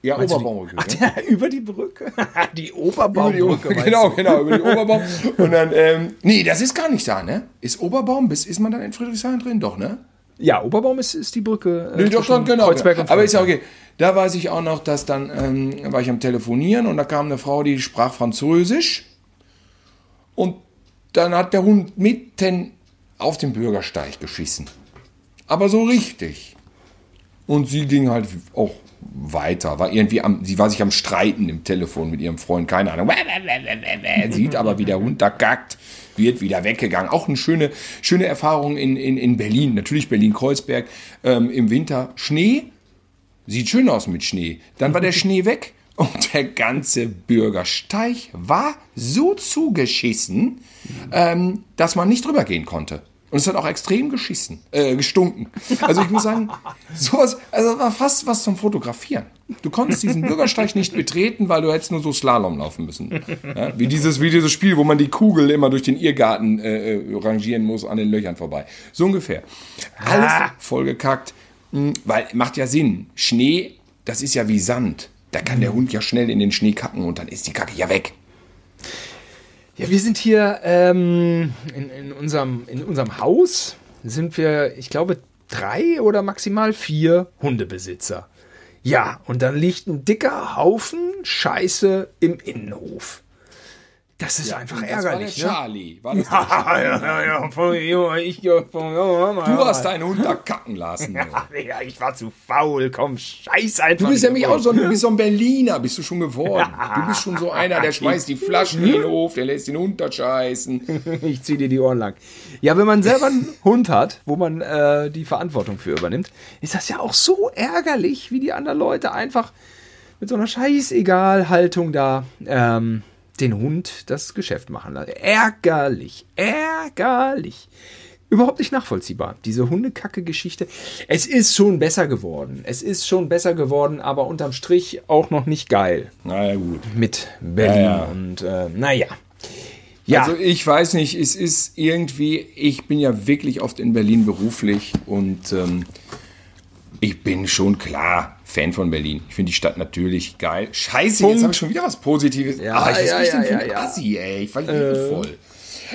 Ja, Meinst die- Oberbaumbrücke. Ach, der, (laughs) über die Brücke? (laughs) die Über die Oberbaumbrücke, (laughs) Ober- meinst genau, du? genau, über die Oberbaum. Und dann, ähm, nee, das ist gar nicht da, ne? Ist Oberbaum, bis ist man dann in Friedrichshain drin? Doch, ne? Ja, Oberbaum ist, ist die Brücke. äh, Nee, doch, doch, genau. Genau. Aber ist ja okay. Da weiß ich auch noch, dass dann, ähm, war ich am Telefonieren und da kam eine Frau, die sprach Französisch. Und dann hat der Hund mitten auf den Bürgersteig geschissen. Aber so richtig. Und sie ging halt auch weiter, war irgendwie am, sie war sich am Streiten im Telefon mit ihrem Freund, keine Ahnung. (laughs) Sieht aber, wie der Hund da gackt, wird wieder weggegangen. Auch eine schöne, schöne Erfahrung in, in, in Berlin, natürlich Berlin-Kreuzberg, ähm, im Winter Schnee. Sieht schön aus mit Schnee. Dann war der Schnee weg und der ganze Bürgersteig war so zugeschissen, ähm, dass man nicht drüber gehen konnte. Und es hat auch extrem geschissen, äh, gestunken. Also ich muss sagen, (laughs) sowas, also war fast was zum Fotografieren. Du konntest diesen Bürgersteig nicht betreten, weil du hättest nur so Slalom laufen müssen. Ja, wie, dieses, wie dieses Spiel, wo man die Kugel immer durch den Irrgarten äh, äh rangieren muss, an den Löchern vorbei. So ungefähr. Alles ah. vollgekackt, hm, weil macht ja Sinn. Schnee, das ist ja wie Sand. Da kann der Hund ja schnell in den Schnee kacken und dann ist die Kacke ja weg. Ja, wir sind hier ähm, in, in, unserem, in unserem Haus, sind wir, ich glaube, drei oder maximal vier Hundebesitzer. Ja, und dann liegt ein dicker Haufen Scheiße im Innenhof. Das ist ja, einfach ärgerlich. Das war der ne? Charlie. War das (laughs) ja, ja, ja, ja, ich, ja, Du hast deinen Hund da kacken lassen. (laughs) ja, ich war zu faul. Komm, scheiß einfach. Du bist ja mich auch so, du bist so ein (laughs) Berliner, bist du schon geworden. Du bist schon so einer, der schmeißt die Flaschen in den Hof, der lässt den Hund da scheißen. ich zieh dir die Ohren lang. Ja, wenn man selber einen Hund hat, wo man äh, die Verantwortung für übernimmt, ist das ja auch so ärgerlich, wie die anderen Leute einfach mit so einer Scheißegal-Haltung da ähm, den Hund das Geschäft machen lassen. Ärgerlich, ärgerlich. Überhaupt nicht nachvollziehbar, diese Hundekacke-Geschichte. Es ist schon besser geworden. Es ist schon besser geworden, aber unterm Strich auch noch nicht geil. Naja, gut. Mit Berlin naja. und äh, naja. Ja. Also ich weiß nicht, es ist irgendwie, ich bin ja wirklich oft in Berlin beruflich und ähm, ich bin schon klar Fan von Berlin. Ich finde die Stadt natürlich geil. Scheiße, Punkt. jetzt habe ich schon wieder was Positives. Ja, Ach, ich ja, ja, ja, ja, Assi, ey. Ich war äh. voll.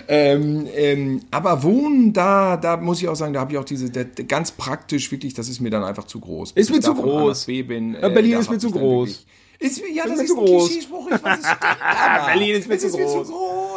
Ähm, ähm, aber wohnen da, da muss ich auch sagen, da habe ich auch diese, der, ganz praktisch wirklich, das ist mir dann einfach zu groß. Ist mir zu groß. Bin, äh, Berlin ist mir zu groß. Ist, ja, das, ist, ein Klischeespruch, ich weiß es Berlin ist mir zu groß.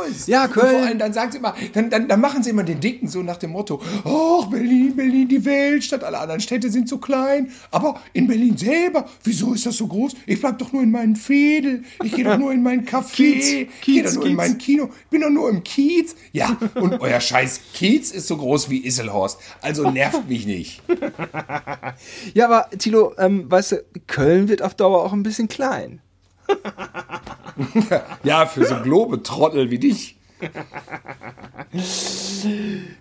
Groß. Ja, Köln. Und vor allem, dann sagen sie immer, dann, dann, dann machen sie immer den Dicken so nach dem Motto, oh, Berlin, Berlin, die Weltstadt, alle anderen Städte sind so klein, aber in Berlin selber, wieso ist das so groß? Ich bleib doch nur in meinen Fädel, ich gehe doch nur in meinen (laughs) Café, ich gehe doch nur Kiez. in mein Kino, ich bin doch nur im Kiez. Ja, und euer scheiß Kiez ist so groß wie Isselhorst, also nervt mich nicht. (laughs) ja, aber Tilo, ähm, weißt du, Köln wird auf Dauer auch ein bisschen klein. (laughs) ja, für so Globetrottel wie dich.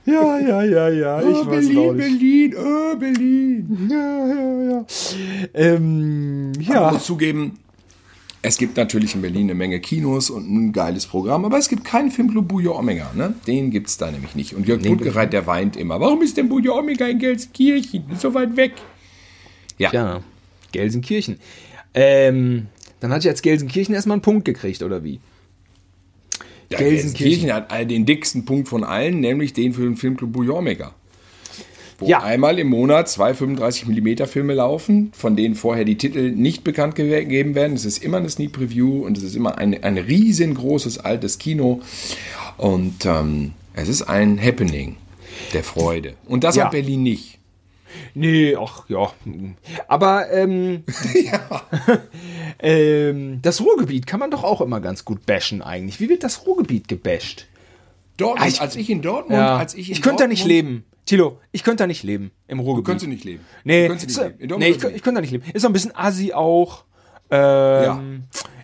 ja, ja, ja, ja. Ich oh, Berlin, Berlin, oh, Berlin. Ja, ja, ja. Ähm, ja. Ich muss zugeben, es gibt natürlich in Berlin eine Menge Kinos und ein geiles Programm, aber es gibt keinen Filmclub Bujo Omega, ne? Den gibt es da nämlich nicht. Und Jörg Blutgereit, der weint immer. Warum ist denn Bujo Omega in Gelsenkirchen? So weit weg. Ja. Ja, Gelsenkirchen. Ähm, dann hat jetzt Gelsenkirchen erstmal einen Punkt gekriegt, oder wie? Ja, Gelsenkirchen. Gelsenkirchen hat den dicksten Punkt von allen, nämlich den für den Filmclub Bujormega. Wo ja. einmal im Monat zwei 35mm Filme laufen, von denen vorher die Titel nicht bekannt gegeben werden. Es ist immer eine Sneak Preview und es ist immer ein, ein riesengroßes altes Kino. Und ähm, es ist ein Happening der Freude. Und das ja. hat Berlin nicht. Nee, ach ja. Aber ähm, (laughs) ja. (laughs) ähm, das Ruhrgebiet kann man doch auch immer ganz gut bashen eigentlich. Wie wird das Ruhrgebiet gebasht? Dortmund, ich, als ich in Dortmund, ja. als ich in Ich könnte da nicht leben. Tilo, ich könnte da nicht leben im Ruhrgebiet. Du könntest nicht leben. Nee, du nicht leben. nee ich, ich könnte da nicht leben. Ist so ein bisschen assi auch. Ähm, ja.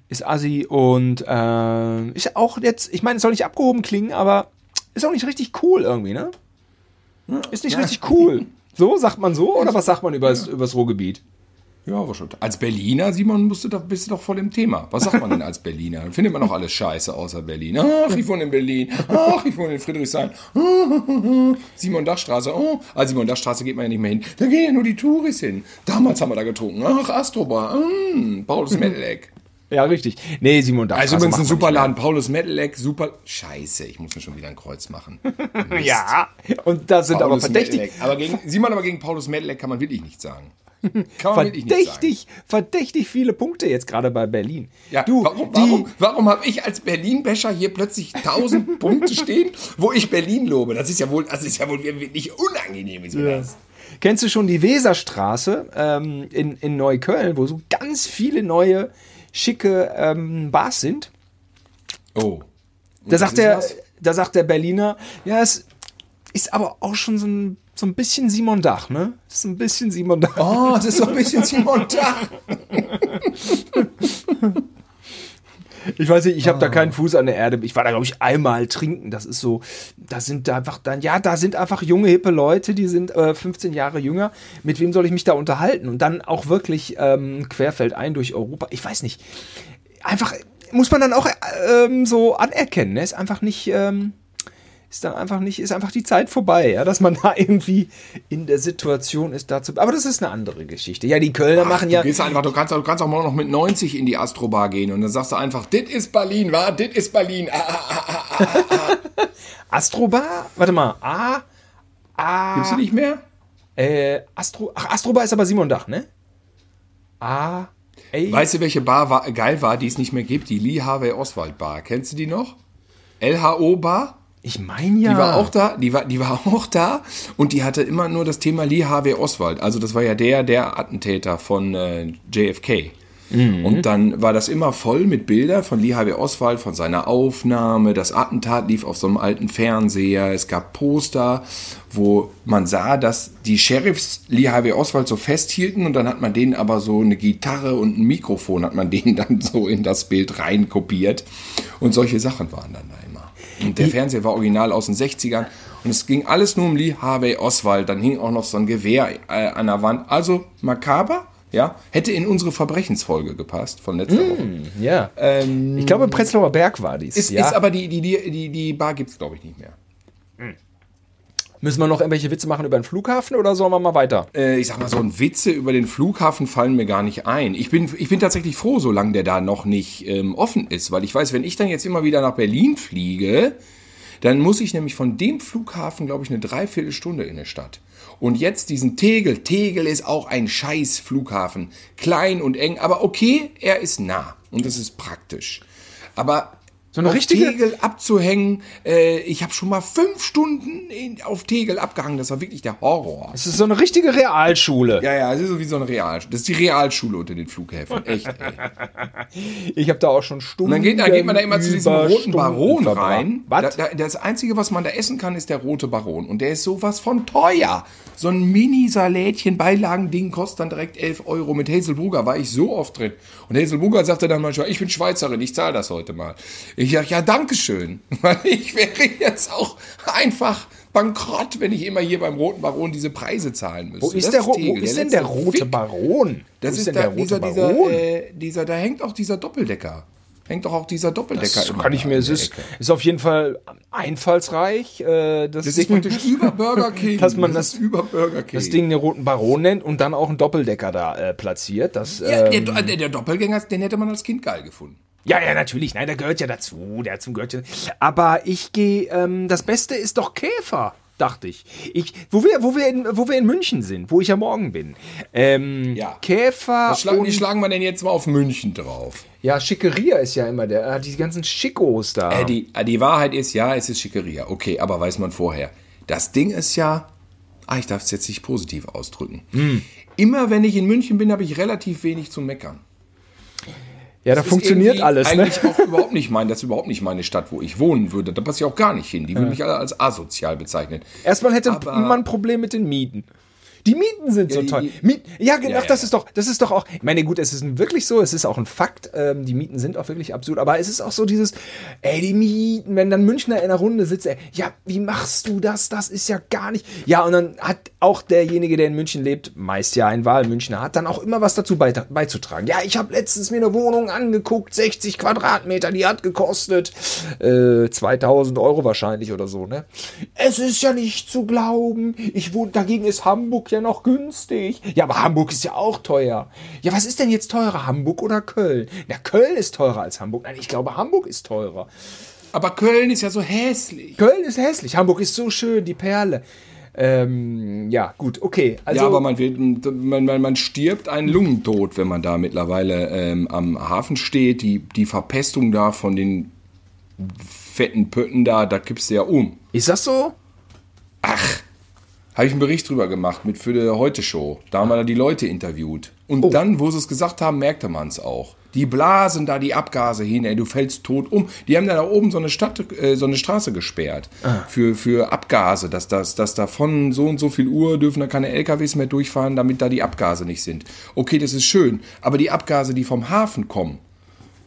Ist assi und ähm, ist auch jetzt, ich meine, es soll nicht abgehoben klingen, aber ist auch nicht richtig cool irgendwie, ne? Ist nicht ja. richtig cool. (laughs) So, sagt man so? Oder was sagt man über ja. das Ruhrgebiet? Ja, aber schon. Als Berliner, Simon, musst du doch, bist du doch voll im Thema. Was sagt man denn als Berliner? Dann (laughs) findet man doch alles scheiße außer Berlin. Ach, ich wohne in Berlin. Ach, ich wohne in Friedrichshain. (laughs) Simon Dachstraße. Oh, also Simon Dachstraße geht man ja nicht mehr hin. Da gehen ja nur die Touris hin. Damals haben wir da getrunken. Ach, Astrobar. Mm, Paulus Mettleck. Ja, richtig. Nee, Simon Dachstraße. Also übrigens ein super Laden. Paulus Mettleck, super. Scheiße, ich muss mir schon wieder ein Kreuz machen. (laughs) ja, und da sind Paulus aber verdächtig. Aber gegen, Simon, aber gegen Paulus Mettleck kann man wirklich nichts sagen. Verdächtig, verdächtig viele Punkte jetzt gerade bei Berlin. Ja, du, warum, warum, warum habe ich als Berlin-Becher hier plötzlich 1000 (laughs) Punkte stehen, wo ich Berlin lobe? Das ist ja wohl, das ist ja wohl wirklich unangenehm. Ist ja. das. Kennst du schon die Weserstraße ähm, in, in Neukölln, wo so ganz viele neue schicke ähm, Bars sind. Oh. Da sagt, der, da sagt der Berliner, ja, es ist aber auch schon so ein, so ein bisschen Simon Dach, ne? Das ist ein bisschen Simon Dach. Oh, das ist so ein bisschen Simon Dach. Ich weiß nicht, ich habe da keinen Fuß an der Erde. Ich war da, glaube ich, einmal trinken. Das ist so, da sind da einfach dann, ja, da sind einfach junge, hippe Leute, die sind äh, 15 Jahre jünger. Mit wem soll ich mich da unterhalten? Und dann auch wirklich ähm, querfeld ein durch Europa. Ich weiß nicht. Einfach, muss man dann auch ähm, so anerkennen. Ne? Ist einfach nicht. Ähm, ist dann einfach nicht, ist einfach die Zeit vorbei, ja, dass man (laughs) da irgendwie in der Situation ist dazu. Aber das ist eine andere Geschichte. Ja, die Kölner Ach, machen du ja. Gehst einfach, du, kannst, du kannst auch mal noch mit 90 in die Astrobar gehen und dann sagst du einfach, dit ist Berlin, wa? Dit ist Berlin. Ah, ah, ah, ah, ah, ah. (laughs) Astrobar? Warte mal. A. A. Gibt's die nicht mehr? Äh, Astro. Ach, Astrobar ist aber Simon Dach, ne? A. Ey. Weißt du, welche Bar war, geil war, die es nicht mehr gibt? Die Lee Harvey Oswald Bar. Kennst du die noch? LHO Bar? Ich meine ja. Die war auch da, die war, die war (laughs) auch da und die hatte immer nur das Thema Lee Harvey Oswald. Also das war ja der, der Attentäter von äh, JFK. Und dann war das immer voll mit Bildern von Lee Harvey Oswald, von seiner Aufnahme. Das Attentat lief auf so einem alten Fernseher. Es gab Poster, wo man sah, dass die Sheriffs Lee Harvey Oswald so festhielten und dann hat man denen aber so eine Gitarre und ein Mikrofon, hat man (laughs) denen dann so in das Bild reinkopiert. Und solche Sachen waren dann da. Und der Fernseher war original aus den 60ern und es ging alles nur um Lee Harvey Oswald. Dann hing auch noch so ein Gewehr äh, an der Wand. Also makaber, ja, hätte in unsere Verbrechensfolge gepasst von letzter Woche. Ja. ich glaube, Prenzlauer Berg war dies. Ist, ja. ist aber die, die, die, die, die Bar gibt es, glaube ich, nicht mehr. Müssen wir noch irgendwelche Witze machen über den Flughafen oder sollen wir mal weiter? Äh, ich sag mal, so ein Witze über den Flughafen fallen mir gar nicht ein. Ich bin, ich bin tatsächlich froh, solange der da noch nicht ähm, offen ist, weil ich weiß, wenn ich dann jetzt immer wieder nach Berlin fliege, dann muss ich nämlich von dem Flughafen, glaube ich, eine Dreiviertelstunde in der Stadt. Und jetzt diesen Tegel. Tegel ist auch ein scheiß Flughafen. Klein und eng, aber okay, er ist nah. Und das ist praktisch. Aber So eine auf richtige- Tegel abzuhängen, äh, ich habe schon mal fünf Stunden in, auf Tegel abgehangen. Das war wirklich der Horror. Es ist so eine richtige Realschule. Ja, ja, das ist so wie so eine Realschule. Das ist die Realschule unter den Flughäfen. Echt, ey. (laughs) Ich habe da auch schon Stunden. Und dann geht, dann geht man da immer zu diesem roten Stunden Baron rein. Was? Da, da, das Einzige, was man da essen kann, ist der rote Baron. Und der ist sowas von teuer. So ein Mini-Salätchen, Beilagending kostet dann direkt 11 Euro. Mit Hazelbrugger war ich so oft drin. Und Hazelbrugger sagte dann manchmal, ich bin Schweizerin, ich zahle das heute mal. Ich sag, ja, danke schön. (laughs) Weil ich wäre jetzt auch einfach bankrott, wenn ich immer hier beim roten Baron diese Preise zahlen müsste. Wo ist, Das der, wo Tegel, ist denn der rote Fick. Baron? Das wo ist, denn da, dieser, dieser, Baron? äh, dieser, da hängt auch dieser Doppeldecker. Hängt doch auch dieser Doppeldecker das kann ich mir, es der ist, ist auf jeden Fall einfallsreich, äh, das, Das ist praktisch über Burger (laughs) King. Dass man das- ist über Burger King. das Ding den roten Baron nennt und dann auch einen Doppeldecker da äh, platziert. Das, ja, ähm, der, der, der Doppelgänger, den hätte man als Kind geil gefunden. Ja, ja, natürlich. Nein, der gehört ja dazu. Der zum gehört ja. Aber ich gehe. Ähm, das Beste ist doch Käfer, dachte ich. Ich, wo wir, wo wir in, wo wir in München sind, wo ich ja morgen bin. Ähm, Ja. Käfer. Was schlagen, wie und, schlagen wir denn jetzt mal auf München drauf? ja, Schickeria ist ja immer der. Äh, die ganzen Schickos da. Äh, die, äh, die Wahrheit ist, ja, es ist Schickeria. Okay, aber weiß man vorher. Das Ding ist ja, ah, ich darf es jetzt nicht positiv ausdrücken. Hm. Immer wenn ich in München bin, habe ich relativ wenig zu meckern. Ja, da funktioniert alles, ne? Eigentlich auch überhaupt nicht mein, das ist überhaupt nicht meine Stadt, wo ich wohnen würde. Da passe ich auch gar nicht hin. Die würden mich alle als asozial bezeichnen. Erstmal hätte Aber- man ein Problem mit den Mieten. Die Mieten sind so die- teuer. die- Miet, ja, genau, Ja, das ja. ist doch, das ist doch auch. Ich meine, gut, es ist wirklich so, es ist auch ein Fakt. Ähm, die Mieten sind auch wirklich absurd, aber es ist auch so dieses, ey, die Mieten, wenn dann Münchner in der Runde sitzt, ey, ja, wie machst du das? Das ist ja gar nicht. Ja, und dann hat auch derjenige, der in München lebt, meist ja ein Wahlmünchner, hat dann auch immer was dazu beizutragen. Ja, ich habe letztens mir eine Wohnung angeguckt, 60 Quadratmeter, die hat gekostet äh, 2000 Euro wahrscheinlich oder so, ne? Es ist ja nicht zu glauben. Ich wohne, dagegen ist Hamburg ja noch günstig. Ja, aber Hamburg ist ja auch teuer. Ja, was ist denn jetzt teurer, Hamburg oder Köln? Na, Köln ist teurer als Hamburg. Nein, ich glaube, Hamburg ist teurer. Aber Köln ist ja so hässlich. Köln ist hässlich. Hamburg ist so schön, die Perle. Ähm, ja, gut, okay. Also, ja, aber man, wird, man, man, man stirbt einen Lungentod, wenn man da mittlerweile ähm, am Hafen steht. Die, die Verpestung da von den fetten Pötten da, da kippst du ja um. ist das so? Ach, habe ich einen Bericht drüber gemacht mit für die Heute-Show. Da haben wir da die Leute interviewt. Und dann, wo sie es gesagt haben, merkte man es auch. Die blasen da die Abgase hin, ey, du fällst tot um. Die haben da, da oben so eine Stadt, äh, so eine Straße gesperrt für, für Abgase, dass das, dass da von so und so viel Uhr dürfen da keine LKWs mehr durchfahren, damit da die Abgase nicht sind. Okay, das ist schön, aber die Abgase, die vom Hafen kommen,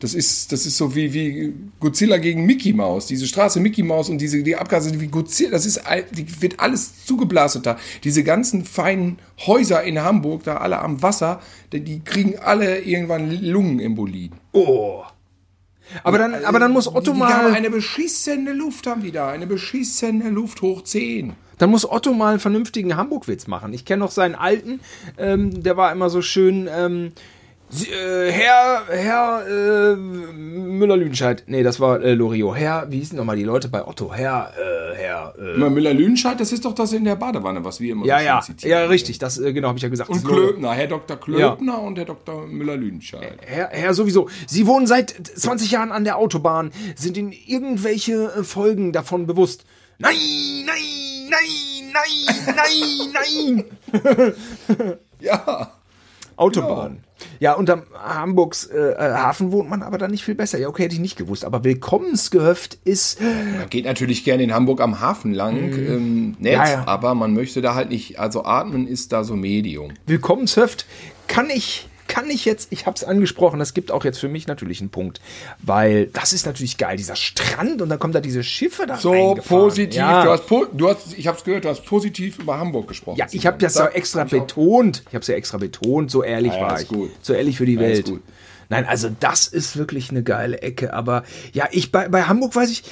Das ist, das ist so wie, wie Godzilla gegen Mickey Mouse. Diese Straße Mickey Mouse und diese, die Abgase wie Godzilla, das ist, die wird alles zugeblastet da. Diese ganzen feinen Häuser in Hamburg, da alle am Wasser, die, die kriegen alle irgendwann Lungenembolien. Oh. Aber dann, aber dann muss Otto die haben mal, eine beschissene Luft, haben die da. Eine beschissene Luft hoch 10. dann muss Otto mal einen vernünftigen Hamburg-Witz machen. Ich kenne noch seinen alten, ähm, der war immer so schön, ähm, Sie, äh, Herr, Herr äh, Müller-Lüdenscheid. Nee, das war äh, Loriot. Herr, wie hießen nochmal die Leute bei Otto? Herr, äh, Herr, äh, Müller-Lüdenscheid, das ist doch das in der Badewanne, was wir immer Ja, so ja, zitieren. ja, richtig. Das, äh, genau, habe ich ja gesagt. Und. Klöbner, Herr Dr. Klöbner und Herr Dr. Müller-Lüdenscheid. Herr, Herr, sowieso. Sie wohnen seit 20 Jahren an der Autobahn. Sind Ihnen irgendwelche äh, Folgen davon bewusst? Nein, nein, nein, nein, nein, nein. (laughs) Ja. Autobahn. Ja, unterm Hamburgs äh, äh, Hafen wohnt man aber dann nicht viel besser. Ja, okay, hätte ich nicht gewusst. Aber Willkommensgehöft ist. Man geht natürlich gerne in Hamburg am Hafen lang, ähm, nett, Mhm. Ja, ja. aber man möchte da halt nicht, also atmen ist da so Medium. Willkommenshöft kann ich, kann ich jetzt, ich habe es angesprochen, das gibt auch jetzt für mich natürlich einen Punkt, weil das ist natürlich geil, dieser Strand und dann kommen da diese Schiffe da So positiv, Ja. du hast, du hast, ich hab's gehört, du hast positiv über Hamburg gesprochen. Ja, ich habe das ja extra ich betont. Ich habe es ja extra betont. So ehrlich Ja, war ich. gut. So ehrlich für die Ja, Welt. Nein, also das ist wirklich eine geile Ecke. Aber ja, ich bei, bei Hamburg weiß ich.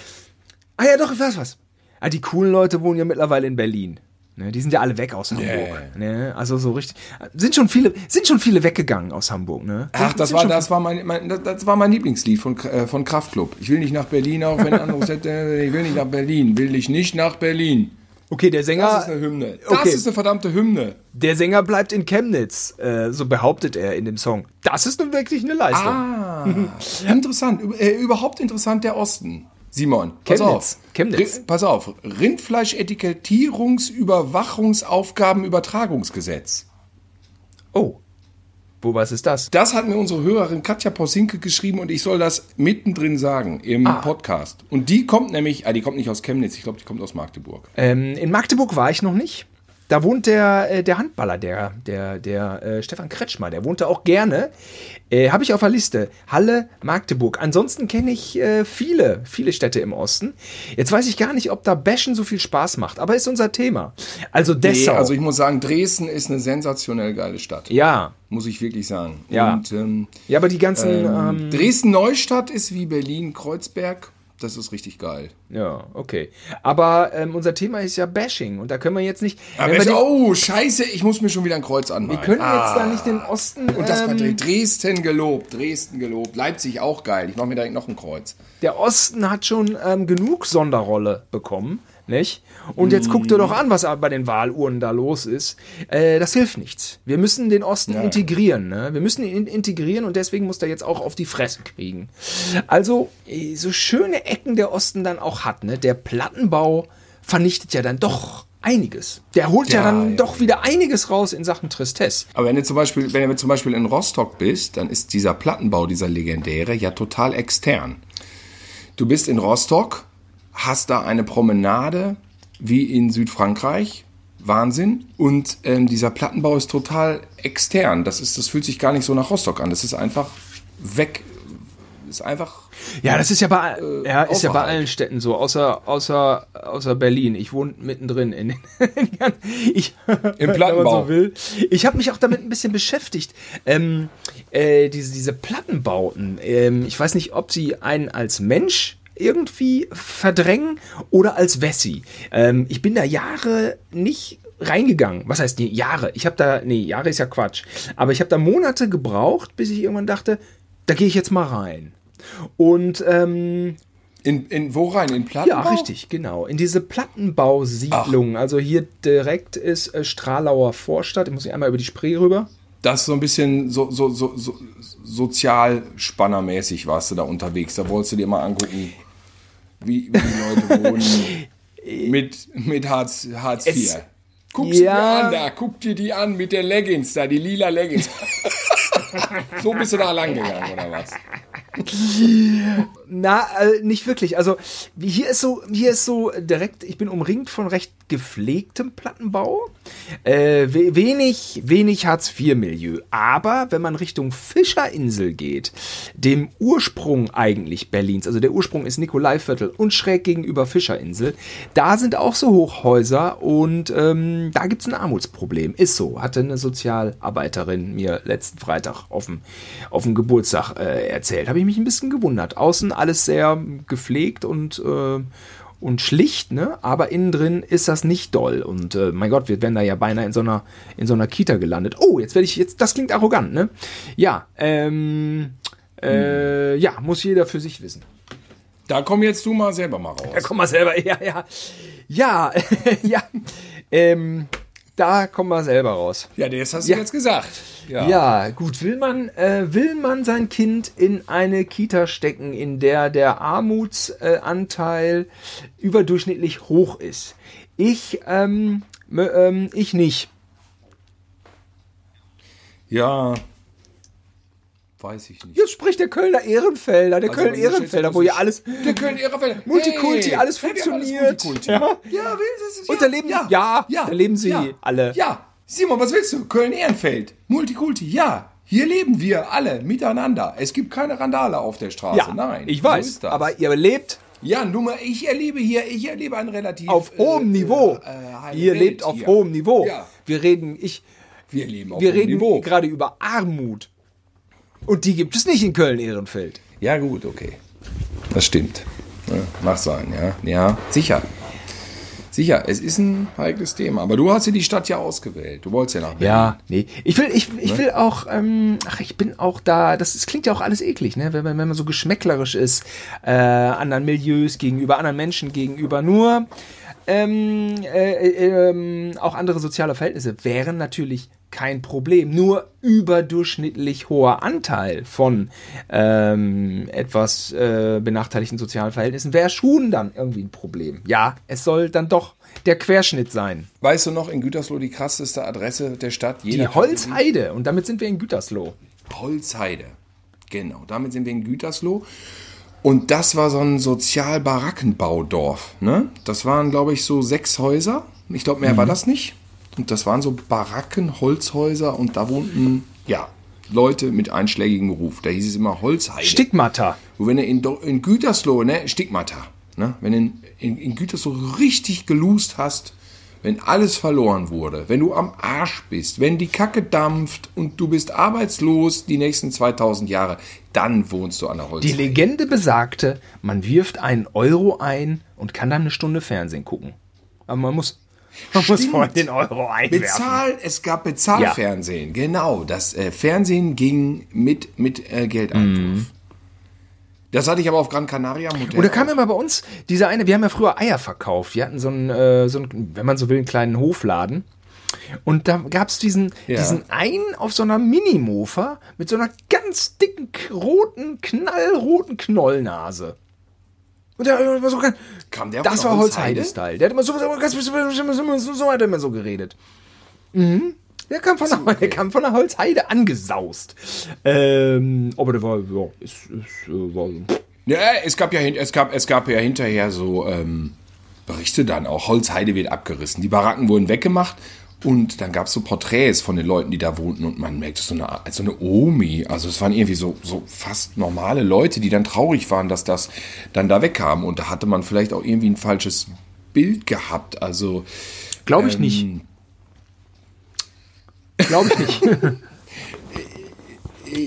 Ah ja, doch, ich weiß was. Ah, die coolen Leute wohnen ja mittlerweile in Berlin. Ne, die sind ja alle weg aus Hamburg. Yeah. Ne, also so richtig. Sind schon viele, sind schon viele weggegangen aus Hamburg. Ne? Ach, das Sind war, das war mein, mein, das- das war mein Lieblingslied von, äh, von Kraftklub. Ich will nicht nach Berlin, auch wenn anderes hätte, (laughs) ich will nicht nach Berlin, will ich nicht nach Berlin. Okay, der Das Sänger, ist eine Hymne. Das okay. ist eine verdammte Hymne. der Sänger bleibt in Chemnitz. Äh, so behauptet er in dem Song. Das ist nun wirklich eine Leistung. Ah, (laughs) interessant. Üb- Äh, überhaupt interessant der Osten. Simon, pass Chemnitz. auf. Chemnitz. Pass auf. Rindfleisch-Etikettierungs-Überwachungsaufgabenübertragungsgesetz. Oh. Wo was ist das? Das hat mir unsere Hörerin Katja Posinke geschrieben und ich soll das mittendrin sagen im Ah. Podcast. Und die kommt nämlich, ah, die kommt nicht aus Chemnitz, ich glaube, die kommt aus Magdeburg. Ähm, in Magdeburg war ich noch nicht. Da wohnt der, äh, der Handballer, der, der, der äh, Stefan Kretschmer, der wohnt da auch gerne. Äh, Habe ich auf der Liste. Halle, Magdeburg. Ansonsten kenne ich äh, viele, viele Städte im Osten. Jetzt weiß ich gar nicht, ob da Bashen so viel Spaß macht, aber ist unser Thema. Also Nee, Dessau. also ich muss sagen, Dresden ist eine sensationell geile Stadt. ja, Muss ich wirklich sagen. Ja. Und ähm, ja, aber die ganzen, ähm, Dresden-Neustadt ist wie Berlin-Kreuzberg. Das ist richtig geil. ja, okay. Aber ähm, unser Thema ist ja Bashing und da können wir jetzt nicht. Aber ich, den, oh, scheiße, ich muss mir schon wieder ein Kreuz anmalen. wir können ah, jetzt da nicht den Osten. Und das bei ähm, Dre- Dresden gelobt, Dresden gelobt, Leipzig auch geil. Ich mache mir direkt noch ein Kreuz. der Osten hat schon ähm, genug Sonderrolle bekommen, nicht? Und jetzt guck dir doch an, was bei den Wahlurnen da los ist. Äh, das hilft nichts. Wir müssen den Osten integrieren. Ne? Wir müssen ihn integrieren und deswegen muss der jetzt auch auf die Fresse kriegen. Also, äh, so schöne Ecken der Osten dann auch hat, ne? Der Plattenbau vernichtet ja dann doch einiges. Der holt ja, Ja, dann ja, doch wieder einiges raus in Sachen Tristesse. Aber wenn du zum Beispiel, wenn du zum Beispiel in Rostock bist, dann ist dieser Plattenbau, dieser legendäre, ja total extern. Du bist in Rostock, hast da eine Promenade wie in Südfrankreich. Wahnsinn. Und ähm, dieser Plattenbau ist total extern. Das ist, das fühlt sich gar nicht so nach Rostock an. Das ist einfach weg. Ist einfach. Ja, das ist ja bei, ja, ist ja bei allen Städten so, außer, außer, außer Berlin. Ich wohne mittendrin in den, (laughs) ich, Im Plattenbau. so will. Ich habe mich auch damit ein bisschen beschäftigt. Ähm, äh, diese, diese Plattenbauten, ähm, ich weiß nicht, ob sie einen als Mensch irgendwie verdrängen oder als Wessi. Ähm, ich bin da Jahre nicht reingegangen. Was heißt nee, Jahre? Ich habe da, nee, Jahre ist ja Quatsch. Aber ich habe da Monate gebraucht, bis ich irgendwann dachte, da gehe ich jetzt mal rein. Und ähm, In, in wo rein? In Plattenbau? ja, richtig, genau. In diese Plattenbausiedlung. Also hier direkt ist äh, Stralauer Vorstadt. Ich muss hier einmal über die Spree rüber. Das ist so ein bisschen so, so, so, so sozialspannermäßig warst du da unterwegs. Da wolltest du dir mal angucken, wie, wie die Leute wohnen (laughs) mit, mit Hartz, Hartz IV. Es- Guck sie Ja. dir an da, guck dir die an mit der Leggings da, die lila Leggings. (laughs) so bist du da lang gegangen, oder was? (laughs) Na, äh, nicht wirklich. Also hier ist so, hier ist so direkt. Ich bin umringt von recht gepflegtem Plattenbau. Äh, wenig, wenig Hartz-IV-Milieu. Aber wenn man Richtung Fischerinsel geht, dem Ursprung eigentlich Berlins, also der Ursprung ist Nikolaiviertel und schräg gegenüber Fischerinsel, da sind auch so Hochhäuser und ähm, da gibt's ein Armutsproblem. Ist so, hatte eine Sozialarbeiterin mir letzten Freitag auf dem, auf dem Geburtstag äh, erzählt. Habe ich mich ein bisschen gewundert. Außen alles sehr gepflegt und äh, und schlicht, ne? Aber innen drin ist das nicht doll. Und äh, mein Gott, wir wären da ja beinahe in so einer, in so einer Kita gelandet. Oh, jetzt werde ich, jetzt, das klingt arrogant, ne? Ja, ähm, äh, hm. ja, muss jeder für sich wissen. Da komm jetzt du mal selber mal raus. Da komm mal selber, (laughs) ja, ja. Ja, (laughs) ja. Ähm, da kommen wir selber raus. Ja, das hast du ja. jetzt gesagt. Ja. ja, gut. Will man, äh, will man sein Kind in eine Kita stecken, in der der Armutsanteil äh, überdurchschnittlich hoch ist? Ich, ähm, ähm, ich nicht. Ja, Weiß ich nicht. Jetzt spricht der Kölner Ehrenfelder, der also Köln Ehrenfelder, wo ja alles. Der Köln Ehrenfelder. Multikulti, hey, alles funktioniert. Alles Multikulti. Ja, ja, das ist, ja, Und da leben, ja, ja, ja da leben sie ja, alle. Ja, Simon, was willst du? Köln Ehrenfeld. Multikulti, ja. Hier leben wir alle miteinander. Es gibt keine Randale auf der Straße. Ja, Nein. Ich weiß. So aber ihr lebt ja, nur mal, ich erlebe hier, ich erlebe ein relativ. Auf hohem äh, Niveau. Äh, ihr Welt lebt auf hier. hohem Niveau. Ja. Wir reden, ich. Wir leben auf wir hohem Niveau. Wir reden gerade über Armut. Und die gibt es nicht in Köln-Ehrenfeld. Ja, gut, okay. Das stimmt. Ja, mag sein, ja. Ja, sicher. Sicher, es ist ein heikles Thema. Aber du hast ja die Stadt ja ausgewählt. Du wolltest ja nach Berlin. Ja, nee. Ich will, ich, ich ne? will auch, ähm, ach, ich bin auch da, das, das klingt ja auch alles eklig, ne? Wenn man, wenn man so geschmäcklerisch ist, äh, anderen Milieus gegenüber, anderen Menschen gegenüber. Nur, ähm, äh, äh, ähm, auch andere soziale Verhältnisse wären natürlich kein Problem. Nur überdurchschnittlich hoher Anteil von ähm, etwas äh, benachteiligten sozialen Verhältnissen wäre schon dann irgendwie ein Problem. Ja, es soll dann doch der Querschnitt sein. Weißt du noch in Gütersloh die krasseste Adresse der Stadt? Jeder die Holzheide. Und damit sind wir in Gütersloh. Holzheide. Genau, damit sind wir in Gütersloh. Und das war so ein Sozial-Barackenbaudorf. Ne? Das waren, glaube ich, so sechs Häuser. Ich glaube, mehr mhm. war das nicht. Und das waren so Baracken, Holzhäuser und da wohnten, ja, Leute mit einschlägigem Ruf. Da hieß es immer Holzheide. Stigmata. Und wenn er in, in Gütersloh, ne, Stigmata, ne, wenn du in, in, in Gütersloh richtig gelust hast, wenn alles verloren wurde, wenn du am Arsch bist, wenn die Kacke dampft und du bist arbeitslos die nächsten 2000 Jahre, dann wohnst du an der Holzheide. Die Legende besagte, man wirft einen Euro ein und kann dann eine Stunde Fernsehen gucken. Aber man muss man Stimmt. muss vorher den Euro einwerfen. Bezahl, es gab Bezahlfernsehen, ja. genau. Das äh, Fernsehen ging mit, mit äh, Geldeinwurf. Mm. Das hatte ich aber auf Gran Canaria Modell. Und da kam immer bei uns dieser eine, wir haben ja früher Eier verkauft. Wir hatten so einen, äh, so einen wenn man so will, einen kleinen Hofladen. Und da gab es diesen, ja. diesen einen auf so einer Minimofer mit so einer ganz dicken, roten, knallroten Knollnase. Und der war so, Kam der das war Holzheide-Style. Der hat immer so, so, so, so hat er immer so geredet. Mhm. Der kam von, der, der kam von der Holzheide angesaust. Ähm, aber der war, ja, ist, ist, äh, war, ja, es gab ja, es gab, es gab ja hinterher so ähm, Berichte dann auch. Holzheide wird abgerissen. Die Baracken wurden weggemacht und dann gab es so Porträts von den Leuten, die da wohnten und man merkte so eine, so eine Omi. Also es waren irgendwie so, so fast normale Leute, die dann traurig waren, dass das dann da wegkam. Und da hatte man vielleicht auch irgendwie ein falsches Bild gehabt. Also glaube ich ähm, nicht. Glaube ich nicht. (laughs)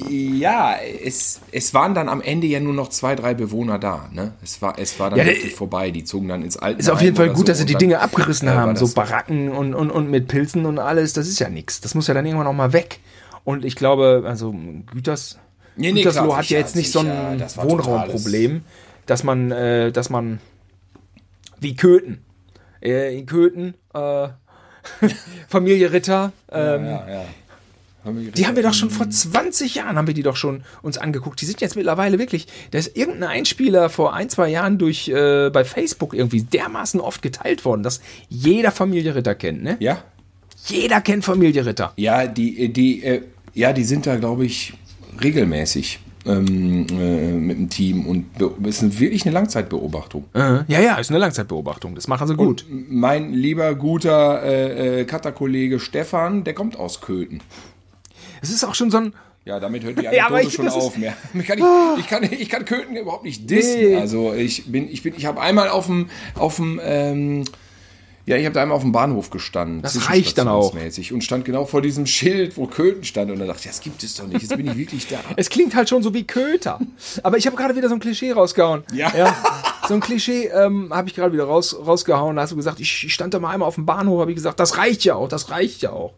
ja, es, es waren dann am Ende ja nur noch zwei, drei Bewohner da. Ne? Es, war, es war dann ja, wirklich vorbei. Die zogen dann ins Alten. Ist auf jeden Fall gut, so dass sie die Dinge abgerissen dann, haben. So Baracken und, und, und mit Pilzen und alles. Das ist ja nichts. Das muss ja dann irgendwann auch mal weg. Und ich glaube, also Güters, nee, nee, Gütersloh klar, hat ja jetzt nicht so ein Wohnraumproblem, dass man, äh, dass man wie Köthen. Äh, in Köthen, äh, (laughs) Familie Ritter, ähm, ja, ja. Haben die haben wir doch schon vor 20 Jahren, haben wir die doch schon uns angeguckt. Die sind jetzt mittlerweile wirklich, da ist irgendein Einspieler vor ein, zwei Jahren durch, äh, bei Facebook irgendwie dermaßen oft geteilt worden, dass jeder Familie Ritter kennt, ne? Ja. Jeder kennt Familie Ritter. Ja, die, die, äh, ja, die sind da, glaube ich, regelmäßig. Ähm, äh, mit dem Team und es ist wirklich eine Langzeitbeobachtung. Ja, ja, ist eine Langzeitbeobachtung. Das machen sie gut. Und mein lieber guter äh, äh, Cutter-Kollege Stefan, der kommt aus Köthen. Es ist auch schon so ein. Ja, damit hört (laughs) die Ja, Anekdote ich- schon auf. Mehr. (laughs) Ich, kann, ich, ich, kann, ich kann Köthen überhaupt nicht dissen. Nee. Also ich bin, ich bin, ich habe einmal auf dem, auf dem, ähm, ja, ich habe da einmal auf dem Bahnhof gestanden. Das reicht dann auch. Und stand genau vor diesem Schild, wo Köthen stand. Und da dachte ich, das gibt es doch nicht. Jetzt bin ich wirklich da. (laughs) Es klingt halt schon so wie Köter. Aber ich habe gerade wieder so ein Klischee rausgehauen. Ja. So ein Klischee ähm, habe ich gerade wieder raus, rausgehauen. Da hast du gesagt, ich, ich stand da mal einmal auf dem Bahnhof, habe ich gesagt, das reicht ja auch, das reicht ja auch.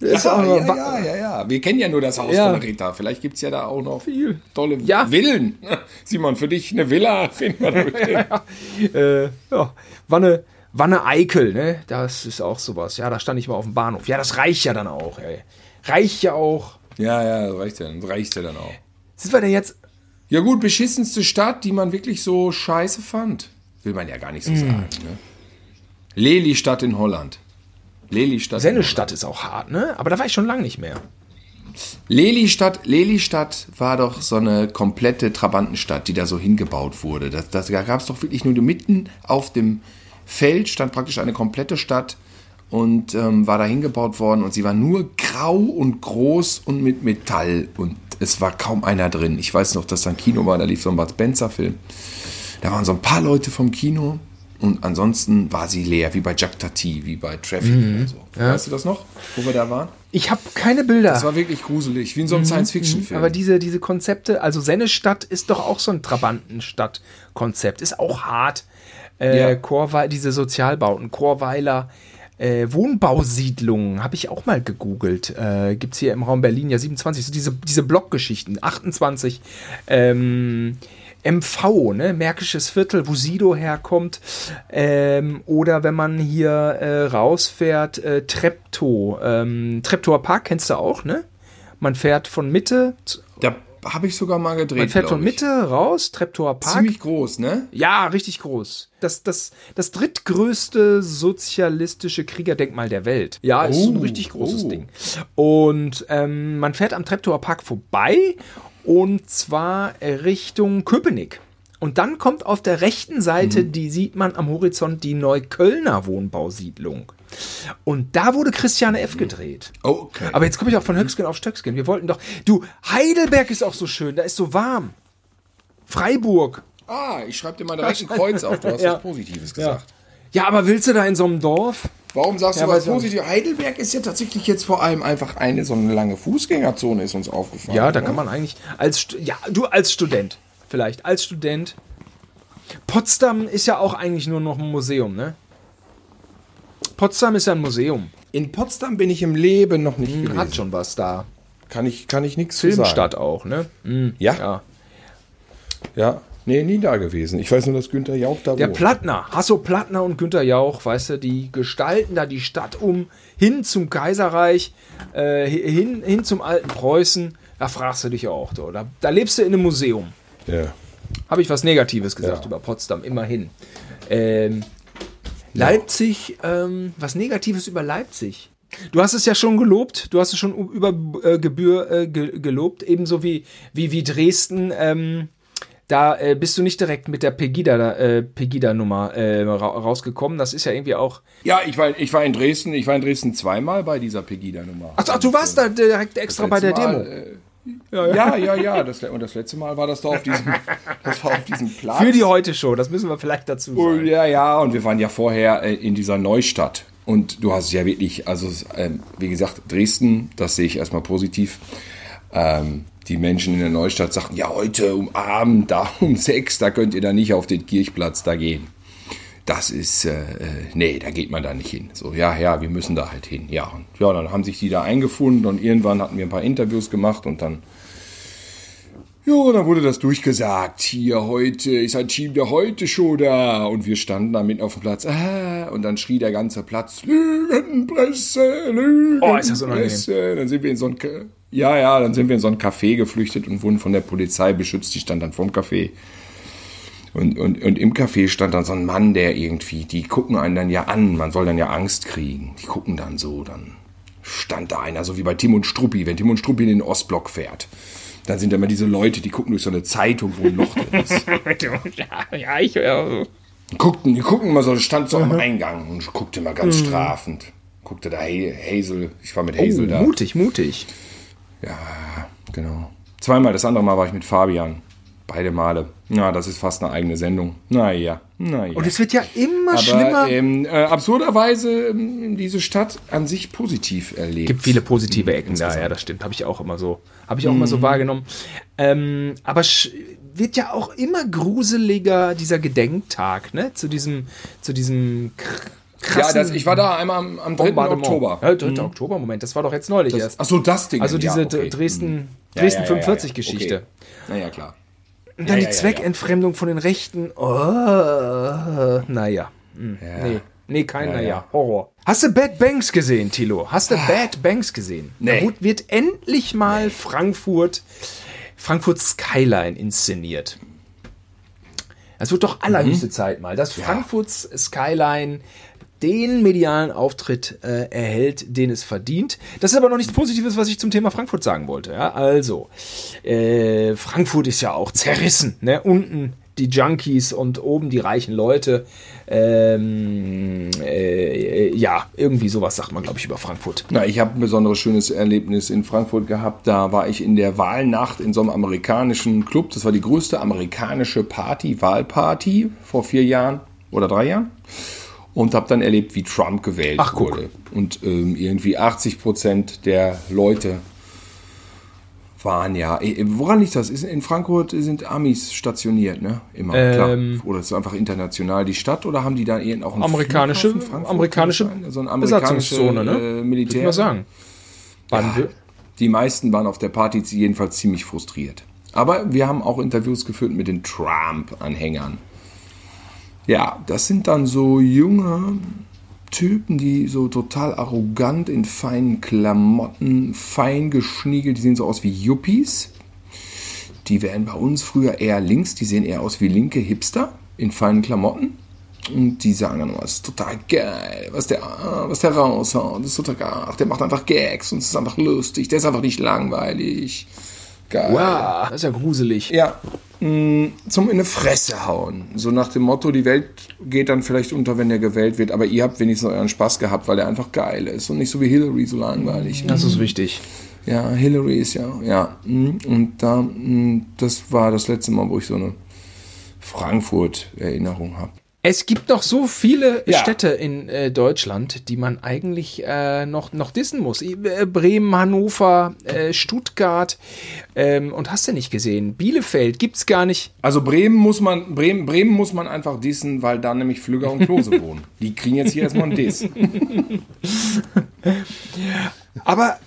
Das Ja, ja, ja, ja, ja. Wir kennen ja nur das Haus Ja. von Rita. Vielleicht gibt es ja da auch noch Viel. tolle Ja. Villen. (laughs) Simon, für dich eine Villa finden wir da (laughs) bestimmt. äh, ja, Wanne, Wanne Eickel, ne? Das ist auch sowas. Ja, da stand ich mal auf dem Bahnhof. Ja, das reicht ja dann auch, ey. Reicht ja auch. Ja, ja, das reicht ja, reicht ja dann auch. Sind wir denn jetzt. Ja gut, beschissenste Stadt, die man wirklich so scheiße fand. Will man ja gar nicht so sagen. Ne? Lelystadt in Holland. Lelystadt. Sennestadt ist auch hart, ne? Aber da war ich schon lange nicht mehr. Lelystadt, Lelystadt war doch so eine komplette Trabantenstadt, die da so hingebaut wurde. Das, das, da gab es doch wirklich nur mitten auf dem Feld stand praktisch eine komplette Stadt und ähm, war da hingebaut worden und sie war nur grau und groß und mit Metall und es war kaum einer drin. Ich weiß noch, dass da ein Kino war, da lief so ein Bud Spencer-Film. Da waren so ein paar Leute vom Kino und ansonsten war sie leer, wie bei Jack Tati, wie bei Traffic oder so. Weißt du das noch, wo wir da waren? Ich habe keine Bilder. Das war wirklich gruselig, wie in so einem Science-Fiction-Film. Aber diese, diese Konzepte, also Sennestadt ist doch auch so ein Trabantenstadt-Konzept. Ist auch hart. Äh, Ja. Diese Sozialbauten, Chorweiler, äh, Wohnbausiedlungen, habe ich auch mal gegoogelt. Äh, Gibt es hier im Raum Berlin ja 27, so diese, diese Blockgeschichten, 28. Ähm, MV, ne, Märkisches Viertel, wo Sido herkommt. Ähm, oder wenn man hier äh, rausfährt, äh, Treptow. Ähm, Treptower Park kennst du auch, ne? Man fährt von Mitte, Da habe ich sogar mal gedreht. man fährt von. Mitte raus, Treptower Park. Ziemlich groß, ne? Ja, richtig groß. Das, das, das drittgrößte sozialistische Kriegerdenkmal der Welt. Ja, ist so ein Oh, richtig großes oh. Ding. Und ähm, man fährt am Treptower Park vorbei und zwar Richtung Köpenick. Und dann kommt auf der rechten Seite, Mhm. die sieht man am Horizont, die Neuköllner Wohnbausiedlung. Und da wurde Christiane F. gedreht. Okay. Aber jetzt komme ich auch von Höchstgen auf Stöcksken. Wir wollten doch. Du, Heidelberg ist auch so schön, da ist so warm. Freiburg. ah, ich schreibe dir mal direkt ein Kreuz auf. Du hast (laughs) Ja. was Positives gesagt. Ja, aber willst du da in so einem Dorf? Warum sagst Ja, du was Positives? Heidelberg ist ja tatsächlich jetzt vor allem einfach eine so eine lange Fußgängerzone, ist uns aufgefallen. Ja, da ne? kann man eigentlich als ja, du als Student vielleicht als Student. Potsdam ist ja auch eigentlich nur noch ein Museum, ne? Potsdam ist ja ein Museum. In Potsdam bin ich im Leben noch nicht gewesen. Hat schon was da. Kann ich, kann ich nichts zu sagen. Filmstadt auch, ne? Mhm. Ja? ja. Ja. Nee, nie da gewesen. Ich weiß nur, dass Günther Jauch da Der wohnt. Plattner, Hasso Plattner und Günter Jauch, weißt du, die gestalten da die Stadt um, hin zum Kaiserreich, äh, hin, hin zum alten Preußen. Da fragst du dich auch, du, da, da lebst du in einem Museum. Ja. Habe ich was Negatives gesagt Ja. über Potsdam, immerhin. Ähm, Leipzig, ähm, was Negatives über Leipzig. Du hast es ja schon gelobt, du hast es schon über äh, Gebühr äh, ge gelobt, ebenso wie, wie, wie Dresden. Ähm, da äh, bist du nicht direkt mit der Pegida, äh, Pegida-Nummer äh, ra rausgekommen. Das ist ja irgendwie auch. Ja, ich war, ich war in Dresden, ich war in Dresden zweimal bei dieser Pegida-Nummer. Ach, ach, du warst da direkt extra bei der Letzte Demo. Äh, ja, ja, ja. Das, und das letzte Mal war das da auf diesem, das war auf diesem Platz. Für die heute Show, das müssen wir vielleicht dazu Oh, sagen. ja, ja, und wir waren ja vorher äh, in dieser Neustadt. Und du hast ja wirklich, also ähm, wie gesagt, Dresden, das sehe ich erstmal positiv. Ähm, die Menschen in der Neustadt sagten, ja, heute um Abend, da um sechs, da könnt ihr da nicht auf den Kirchplatz da gehen. Das ist, äh, äh, nee, da geht man da nicht hin. So, ja, ja, wir müssen da halt hin. Ja, und ja, dann haben sich die da eingefunden und irgendwann hatten wir ein paar Interviews gemacht und dann ja, dann wurde das durchgesagt. Hier heute ist ein Team der heute Show da. Und wir standen da mitten auf dem Platz. Ah, und dann schrie der ganze Platz: Lügenpresse, Lügenpresse. Oh, ist das unangenehm. Dann sind wir in so ein, ja, ja, dann sind wir in so ein Café geflüchtet und wurden von der Polizei beschützt. Die stand dann vorm Café. Und, und, und im Café stand dann so ein Mann, der irgendwie, die gucken einen dann ja an. Man soll dann ja Angst kriegen. Die gucken dann so, dann stand da einer, so wie bei Tim und Struppi, wenn Tim und Struppi in den Ostblock fährt. dann sind da immer diese Leute, die gucken durch so eine Zeitung, wo ein Loch drin ist. (laughs) ja, ich. Ja. Guckten, die guckten immer so, stand so am Eingang und guckte immer ganz strafend. Guckte da Ha- Hazel, ich war mit Hazel Oh, da. mutig, mutig. Ja, genau. Zweimal, das andere Mal war ich mit Fabian. Beide Male. Na, das ist fast eine eigene Sendung. Naja, naja. Und es wird ja immer Aber schlimmer. ähm, äh, absurderweise ähm, diese Stadt an sich positiv erlebt. gibt viele positive Ecken da, ja, das stimmt. Habe ich auch immer so, habe ich auch immer so wahrgenommen. Ähm, aber wird ja auch immer gruseliger dieser Gedenktag, ne? Zu diesem, zu diesem kr- Ja, krassen das, ich war da einmal am, am 3. Bombardement. Oktober. Ja, 3. Oktober, Moment, das war doch jetzt neulich erst. Achso, das Ding. Also diese ja, okay. Dresden, Ja, Dresden ja, ja, 45 ja, Geschichte. Okay. Naja, klar. Und dann Ja, die ja, Zweckentfremdung von den Rechten. Oh, naja. Hm, Nee, nee, kein Ja, Naja. ja. Horror. Hast du Bad Banks gesehen, Tilo? Hast du Bad Banks gesehen? Nee. Da wird- endlich mal Frankfurt, Frankfurt Skyline inszeniert. Es wird doch allerhöchste Zeit mal, dass Frankfurts Skyline den medialen Auftritt äh, erhält, den es verdient. Das ist aber noch nichts Positives, was ich zum Thema Frankfurt sagen wollte. Ja? Also, äh, Frankfurt ist ja auch zerrissen. Ne? Unten die Junkies und oben die reichen Leute. Ähm, äh, ja, irgendwie sowas sagt man, glaube ich, über Frankfurt. Na, ich habe ein besonderes schönes Erlebnis in Frankfurt gehabt. Da war ich in der Wahlnacht in so einem amerikanischen Club. Das war die größte amerikanische Party, Wahlparty vor vier Jahren oder drei Jahren. Und habe dann erlebt, wie Trump gewählt Ach, wurde. Und ähm, irgendwie 80 Prozent der Leute waren ja. äh, Woran liegt das? Ist, in Frankfurt sind Amis stationiert, ne? Immer, Ähm, klar. Oder ist es einfach international die Stadt oder haben die da irgend auch einen Amerikanische, amerikanische so ein amerikanische Besatzungszone, ne? äh, Militär. ich mal sagen. Wir- Die meisten waren auf der Party jedenfalls ziemlich frustriert. Aber wir haben auch Interviews geführt mit den Trump-Anhängern. Ja, das sind dann so junge Typen, die so total arrogant in feinen Klamotten, fein geschniegelt, die sehen so aus wie Yuppies. Die wären bei uns früher eher links, die sehen eher aus wie linke Hipster in feinen Klamotten. Und die sagen dann immer, es ist total geil, was der, ah, was der raushaut. Das ist total geil. Der macht einfach Gags und es ist einfach lustig. Der ist einfach nicht langweilig. Geil. Wow, das ist ja gruselig. Ja, mh, zum in eine Fresse hauen. So nach dem Motto, die Welt geht dann vielleicht unter, wenn der gewählt wird, aber ihr habt wenigstens euren Spaß gehabt, weil er einfach geil ist und nicht so wie Hillary so langweilig. Das ist wichtig. Ja, Hillary ist ja, ja. mh, Und da, mh, das war das letzte Mal, wo ich so eine Frankfurt-Erinnerung habe. Es gibt noch so viele Ja. Städte in äh, Deutschland, die man eigentlich äh, noch, noch dissen muss. Äh, Bremen, Hannover, äh, Stuttgart ähm, und hast du nicht gesehen. Bielefeld gibt's gar nicht. Also Bremen muss man, Bremen, Bremen muss man einfach dissen, weil da nämlich Flügger und Klose (laughs) wohnen. Die kriegen jetzt hier erstmal einen Diss. (laughs) Aber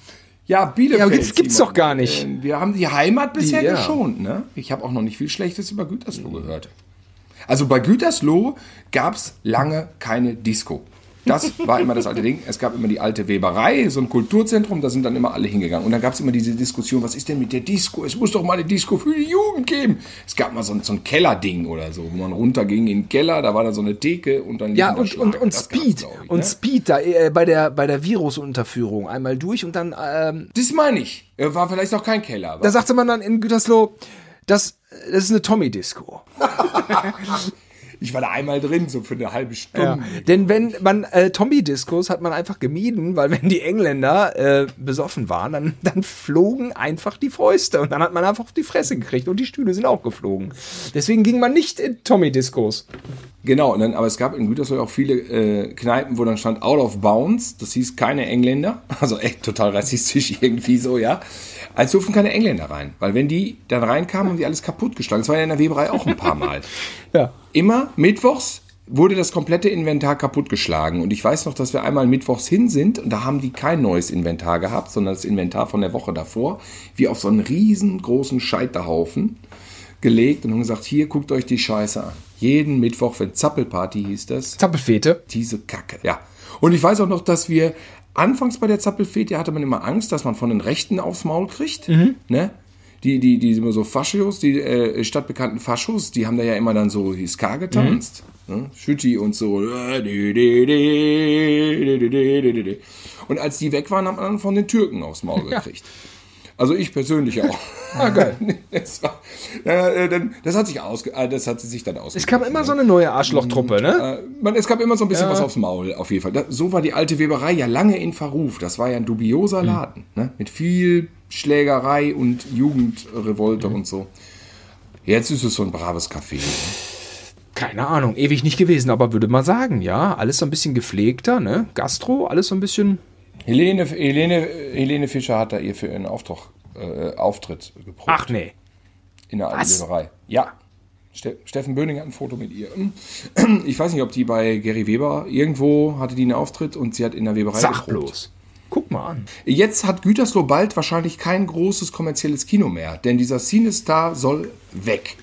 Ja, Bielefeld. Ja, aber gibt's- gibt's doch gar nicht. Ähm, Wir haben die Heimat bisher ja. geschont, ne? Ich habe auch noch nicht viel Schlechtes über Gütersloh gehört. Also bei Gütersloh gab's lange keine Disco. Das war immer das alte Ding. Es gab immer die alte Weberei, so ein Kulturzentrum, da sind dann immer alle hingegangen. Und dann gab's immer diese Diskussion, was ist denn mit der Disco? Es muss doch mal eine Disco für die Jugend geben. Es gab mal so ein, so ein Kellerding oder so, wo man runterging in den Keller, da war da so eine Theke und dann ja, und, und, und Speed. ich, und ne? Speed da äh, bei der, bei der Virusunterführung einmal durch und dann, ähm, Das meine ich. Äh, War vielleicht auch kein Keller. da sagte man dann in Gütersloh, das, das ist eine Tommy-Disco. Ich war da einmal drin, so für eine halbe Ja. Stunde. Denn wenn man äh, Tommy-Discos hat man einfach gemieden, weil wenn die Engländer äh, besoffen waren, dann, dann flogen einfach die Fäuste und dann hat man einfach auf die Fresse gekriegt und die Stühle sind auch geflogen. Deswegen ging man nicht in Tommy-Discos. Genau, und dann, aber es gab in Gütersloh auch viele äh, Kneipen, wo dann stand Out of Bounds. Das hieß keine Engländer. (laughs) Also echt total rassistisch (laughs) irgendwie so, ja. Als durften keine Engländer rein. Weil wenn die dann reinkamen, haben die alles kaputt geschlagen. Das war ja in der Weberei auch ein paar Mal. (laughs) Ja. Immer mittwochs wurde das komplette Inventar kaputtgeschlagen. Und ich weiß noch, dass wir einmal mittwochs hin sind und da haben die kein neues Inventar gehabt, sondern das Inventar von der Woche davor, wie auf so einen riesengroßen Scheiterhaufen gelegt und haben gesagt, hier guckt euch die Scheiße an. Jeden Mittwoch, wenn Zappelparty hieß das, Zappelfete. diese Kacke. Ja. Und ich weiß auch noch, dass wir anfangs bei der Zappelfete hatte man immer Angst, dass man von den Rechten aufs Maul kriegt. Ne? Die, die, die immer so Faschos, die äh, stadtbekannten Faschos, die haben da ja immer dann so die Ska getanzt. Ne? Schütti und so. Und als die weg waren, hat man dann von den Türken aufs Maul gekriegt. Also ich persönlich auch. (laughs) Ah, geil. (laughs) Das, war, äh, dann- das hat sich ausge, äh, das hat sie sich dann ausge. Es kam immer so eine neue Arschlochtruppe, ne? Äh, man, es gab immer so ein bisschen was aufs Maul, auf jeden Fall. Da, so war die alte Weberei ja lange in Verruf. Das war ja ein dubioser Hm. Laden, ne? mit viel Schlägerei und Jugendrevolte Hm. und so. Jetzt ist es so ein braves Café. Ne? Keine Ahnung, ewig nicht gewesen, aber würde mal sagen, ja, alles so ein bisschen gepflegter, ne? Gastro, alles so ein bisschen. Helene, Helene, Helene Fischer hat da ihr für ihren Auftrag, äh, Auftritt geprobt. Ach nee. In der alten Was? Weberei. Ja. Ste Steffen Böning hat ein Foto mit ihr. (clears throat) Ich weiß nicht, ob die bei Gary Weber irgendwo hatte die einen Auftritt und sie hat in der Weberei Sag geprobt. bloß. Guck mal an. Jetzt hat Gütersloh bald wahrscheinlich kein großes kommerzielles Kino mehr, denn dieser Cinestar soll weg.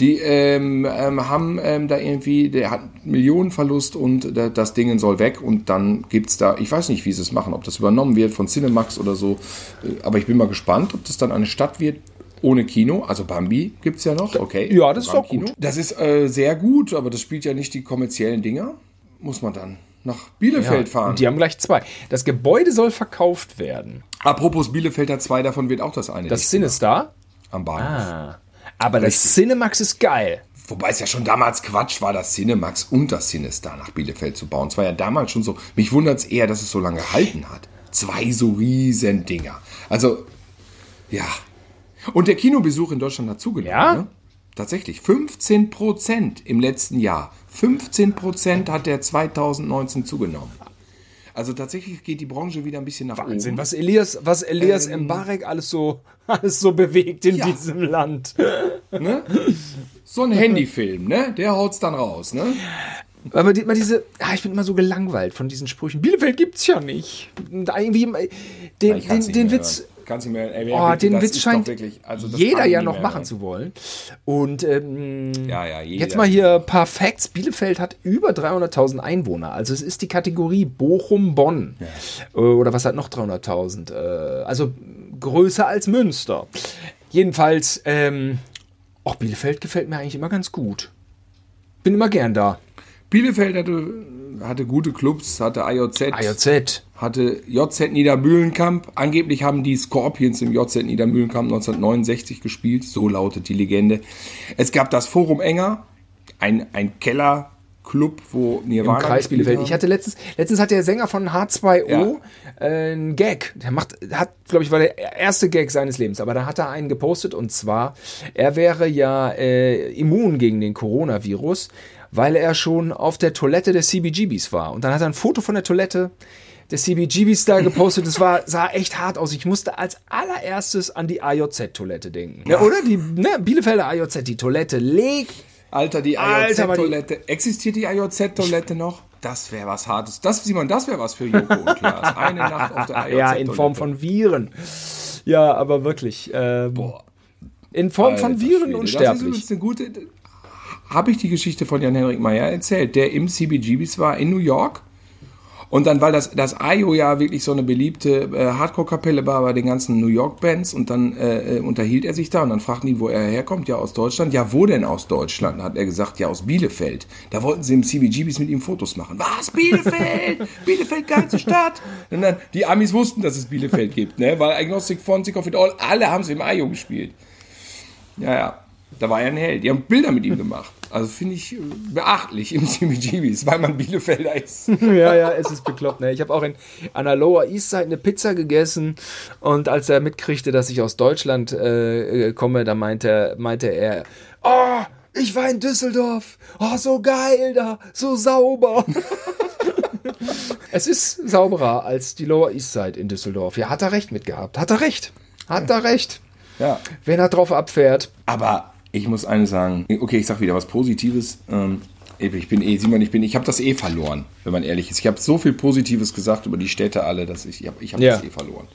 Die ähm, ähm, haben ähm, da irgendwie, der hat Millionenverlust und da, das Ding soll weg und dann gibt's da, ich weiß nicht, wie sie es machen, ob das übernommen wird von Cinemax oder so, äh, aber ich bin mal gespannt, ob das dann eine Stadt wird ohne Kino, also Bambi gibt's ja noch, okay. Ja, das ist auch Programmkino. gut. Das ist äh, sehr gut, aber das spielt ja nicht die kommerziellen Dinger. Muss man dann nach Bielefeld fahren. Und die haben gleich zwei. Das Gebäude soll verkauft werden. Apropos Bielefelder 2, davon wird auch das eine Das nicht Sinister. am Bahnhof. Ah. Aber das Cinemax ist geil. Wobei es ja schon damals Quatsch war, das Cinemax und das Cinestar nach Bielefeld zu bauen. Es war ja damals schon so. Mich wundert es eher, dass es so lange gehalten hat. Zwei so riesen Dinger. Also, ja. Und der Kinobesuch in Deutschland hat zugenommen. Ja? Ne? Tatsächlich. 15 Prozent im letzten Jahr. 15 Prozent hat der 2019 zugenommen. Also tatsächlich geht die Branche wieder ein bisschen nach Wahnsinn, oben. was Elias, was Elias Mbarek alles so, (laughs) alles so bewegt in Ja. diesem Land. Ne? So ein Handyfilm, ne? Der haut's dann raus, ne? Aber die, immer diese, ah, ich bin immer so gelangweilt von diesen Sprüchen. Bielefeld gibt's ja nicht. Irgendwie, den, den, den Witz, hören. Kann's nicht mehr. Ey, wer oh, den Witz scheint wirklich- also jeder ja noch mehr machen hören. zu wollen. Und ähm, Ja, ja. Jetzt mal hier ein paar Facts. Bielefeld hat über 300.000 Einwohner. Also es ist die Kategorie Bochum-Bonn. Äh, Oder was hat noch 300.000? Äh, Also größer als Münster. Jedenfalls, ähm, auch Bielefeld gefällt mir eigentlich immer ganz gut. Bin immer gern da. Bielefeld hatte, hatte gute Clubs, hatte IOZ, AJZ. hatte JZ Niedermühlenkamp. Angeblich haben die Scorpions im JZ Niedermühlenkamp 1969 gespielt. So lautet die Legende. Es gab das Forum Enger, ein, ein Kellerclub, wo Nirvana Im Kreis Bielefeld. Ich hatte letztens, letztens hat der Sänger von H2O Ja. äh, einen Gag. Der macht, hat, glaube ich, war der erste Gag seines Lebens. Aber da hat er einen gepostet und zwar, er wäre ja äh, immun gegen den Coronavirus, weil er schon auf der Toilette der CBGBs war. Und dann hat er ein Foto von der Toilette der CBGBs da gepostet. Das war, sah echt hart aus. Ich musste als allererstes an die AJZ-Toilette denken. Ja, oder? Die ne, Bielefelder AJZ, die Toilette legt Alter, die IOZ-Toilette. Existiert die IOZ-Toilette noch? Das wäre was Hartes. Das, Simon, das wäre was für Joko und Klaas. (laughs) Eine Nacht auf der IOZ-Toilette. Ja, in Form von Viren. Ja, aber wirklich. Ähm, Boah. in Form von Alter Viren Schwede, Das ist unsterblich. übrigens eine gute. Habe ich die Geschichte von Jan-Henrik Meyer erzählt, der im CBGBs war in New York. Und dann, weil das, das IO ja wirklich so eine beliebte äh, Hardcore-Kapelle war bei den ganzen New York-Bands und dann äh, äh, unterhielt er sich da und dann fragten die, wo er herkommt. Ja, aus Deutschland. Ja, wo denn aus Deutschland? Hat er gesagt, ja, aus Bielefeld. Da wollten sie im CBGBs mit ihm Fotos machen. Was? Bielefeld? (laughs) Bielefeld, ganze Stadt? Und dann, die Amis wussten, dass es Bielefeld gibt, ne? Weil Agnostic Sick of It All, alle haben sie im IO gespielt. Ja, ja. Da war er ein Held. Die haben Bilder mit ihm gemacht. Also finde ich äh, beachtlich im CBGBs, (laughs) weil man Bielefelder ist. (laughs) ja, ja, es ist bekloppt. Ne? Ich habe auch in, an der Lower East Side eine Pizza gegessen und als er mitkriegte, dass ich aus Deutschland äh, äh, komme, da meinte, meinte er, oh, ich war in Düsseldorf. Oh, so geil da, so sauber. (laughs) es ist sauberer als die Lower East Side in Düsseldorf. Ja, hat er recht mit gehabt. Hat er recht. Hat er recht. Ja. Wenn er drauf abfährt. Aber ich muss eines sagen, okay, ich sag wieder was Positives. Ähm, ich bin eh, Simon, ich bin, ich habe das eh verloren, wenn man ehrlich ist. Ich habe so viel Positives gesagt über die Städte alle, dass ich, ich habe ich hab Ja. das eh verloren.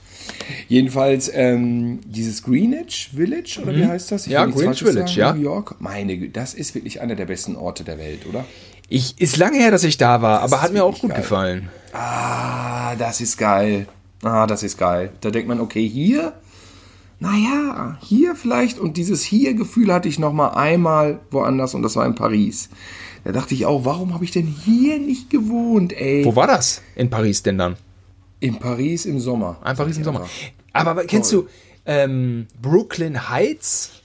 Jedenfalls ähm, dieses Greenwich Village oder wie heißt das? Ich Mhm. Ja, Greenwich Village, sagen, ja. New York. Meine Güte, das ist wirklich einer der besten Orte der Welt, oder? Ich, ist lange her, dass ich da war, aber hat mir auch gut geil. gefallen. Ah, das ist geil. Ah, das ist geil. Da denkt man, okay, hier, naja, hier vielleicht. Und dieses Hier-Gefühl hatte ich noch mal einmal woanders und das war in Paris. Da dachte ich auch, warum habe ich denn hier nicht gewohnt, ey? Wo war das in Paris denn dann? In Paris im Sommer. Ein Paris im Ja, Sommer. Aber, aber kennst du, ähm, Brooklyn Heights.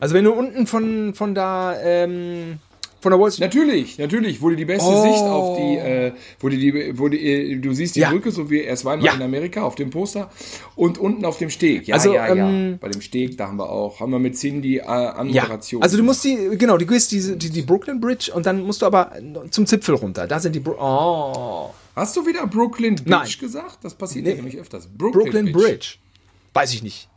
Also wenn du unten von, von da, ähm, von der Wall Street. Natürlich, natürlich, wo du die beste Oh. Sicht auf die, äh, wo du die, du, äh, du siehst die Ja. Brücke, so wie es waren Ja. in Amerika auf dem Poster und unten auf dem Steg. Ja, Also, ja, ja. ähm, Bei dem Steg, da haben wir auch, haben wir mit Cindy äh, an Ja, also du musst die, genau, du gehst diese, die, die Brooklyn Bridge und dann musst du aber zum Zipfel runter. Da sind die, Bro oh, Hast du wieder Brooklyn Bridge Nein. gesagt? Das passiert Nee. ja nämlich öfters. Brooklyn Bridge. Weiß ich nicht.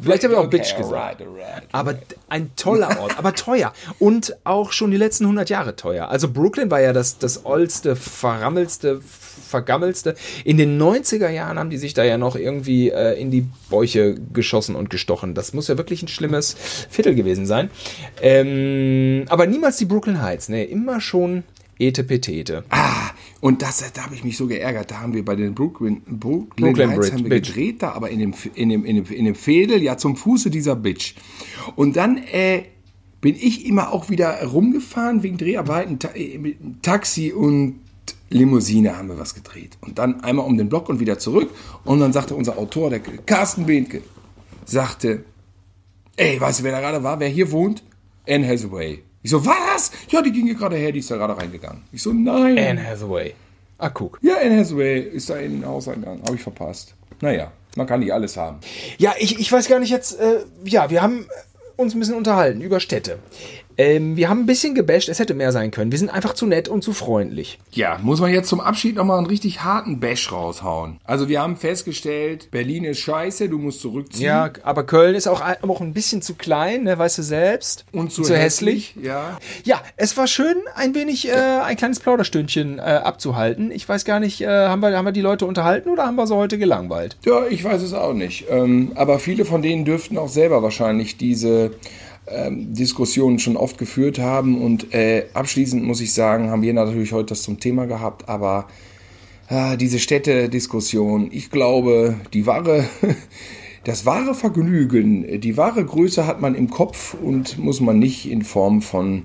Vielleicht habe ich auch Okay, Bitch gesagt. alright, alright. Aber ein toller Ort, aber teuer. Und auch schon die letzten 100 Jahre teuer. Also Brooklyn war ja das, das oldste, verrammelste, vergammelste. In den 90er Jahren haben die sich da ja noch irgendwie äh, in die Bäuche geschossen und gestochen. Das muss ja wirklich ein schlimmes Viertel gewesen sein. Ähm, aber niemals die Brooklyn Heights. Nee, immer schon Etepetete. Ah, und das, da habe ich mich so geärgert. Da haben wir bei den Brooklyn, Brooklyn, Brooklyn Heights haben wir Bitch. gedreht, da aber in dem, in, dem, in, dem, in dem Fädel, ja zum Fuße dieser Bitch. Und dann äh, bin ich immer auch wieder rumgefahren wegen Dreharbeiten. Ta äh, Taxi und Limousine haben wir was gedreht. Und dann einmal um den Block und wieder zurück. Und dann sagte unser Autor, der Carsten Behnke, sagte, ey, weißt du, wer da gerade war, wer hier wohnt? Anne Hathaway. Ich so, was? Ja, die ging hier gerade her, die ist da gerade reingegangen. Ich so, nein. Anne Hathaway. Ah, guck. Ja, Anne Hathaway ist da in den Hauseingang. Habe ich verpasst. Naja, man kann nicht alles haben. Ja, ich, ich weiß gar nicht jetzt, äh, ja, wir haben uns ein bisschen unterhalten über Städte. Ähm, wir haben ein bisschen gebasht, es hätte mehr sein können. Wir sind einfach zu nett und zu freundlich. Ja, muss man jetzt zum Abschied nochmal einen richtig harten Bash raushauen. Also wir haben festgestellt, Berlin ist scheiße, du musst zurückziehen. Ja, aber Köln ist auch, ein- auch ein bisschen zu klein, ne, weißt du selbst. Und zu, zu hässlich. Ja. Ja, es war schön, ein wenig äh, ein kleines Plauderstündchen äh, abzuhalten. Ich weiß gar nicht, äh, haben, wir, haben wir die Leute unterhalten oder haben wir sie heute gelangweilt? Ja, ich weiß es auch nicht. Ähm, aber viele von denen dürften auch selber wahrscheinlich diese ähm, Diskussionen schon oft geführt haben. Und äh, abschließend muss ich sagen, haben wir natürlich heute das zum Thema gehabt, aber ah, diese Städtediskussion, ich glaube, die wahre, (laughs) das wahre Vergnügen, die wahre Größe hat man im Kopf und muss man nicht in Form von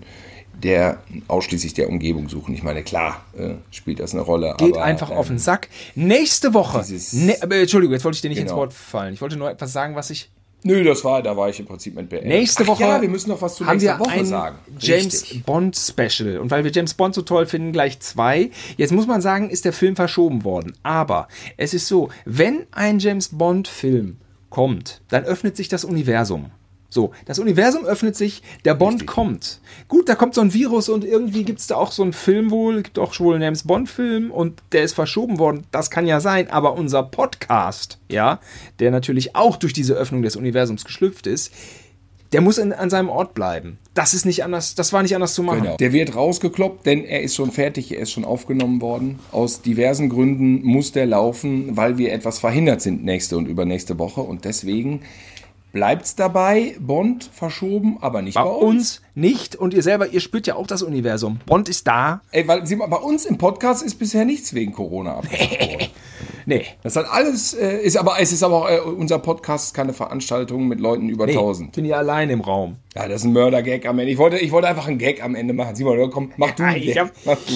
der ausschließlich der Umgebung suchen. Ich meine, klar, äh, spielt das eine Rolle. Geht aber, einfach ähm, auf den Sack. Nächste Woche. Ne, aber, Entschuldigung, jetzt wollte ich dir nicht ins Genau. Wort fallen. Ich wollte nur etwas sagen, was ich Nö, das war, da war ich im Prinzip mit beendet. Nächste Ach Woche Ja, wir müssen noch was zu haben wir Woche ein sagen. James Richtig. Bond Special. Und weil wir James Bond so toll finden, gleich zwei. Jetzt muss man sagen, ist der Film verschoben worden. Aber es ist so, wenn ein James Bond Film kommt, dann öffnet sich das Universum. So, das Universum öffnet sich, der Bond Richtig. kommt. Gut, da kommt so ein Virus und irgendwie gibt es da auch so einen Film wohl, gibt auch wohl einen James Bond-Film und der ist verschoben worden. Das kann ja sein, aber unser Podcast, ja, der natürlich auch durch diese Öffnung des Universums geschlüpft ist, der muss in, an seinem Ort bleiben. Das ist nicht anders, das war nicht anders zu machen. Genau. Der wird rausgekloppt, denn er ist schon fertig, er ist schon aufgenommen worden. Aus diversen Gründen muss der laufen, weil wir etwas verhindert sind nächste und übernächste Woche. Und deswegen bleibt's dabei. Bond verschoben, aber nicht Bei bei, uns nicht und ihr selber, ihr spürt ja auch das Universum. Bond ist da. Ey, weil sieh mal, bei uns im Podcast ist bisher nichts wegen Corona (laughs) abgesagt worden. Nee. Das hat alles, äh, ist aber, es ist aber auch, äh, unser Podcast ist keine Veranstaltung mit Leuten über nee 1000. bin ja allein im Raum. Ja, das ist ein Mörder-Gag am Ende. Ich wollte, ich wollte einfach einen Gag am Ende machen. Simon, komm, mach du Ja, einen ich Gag. hab- Mach du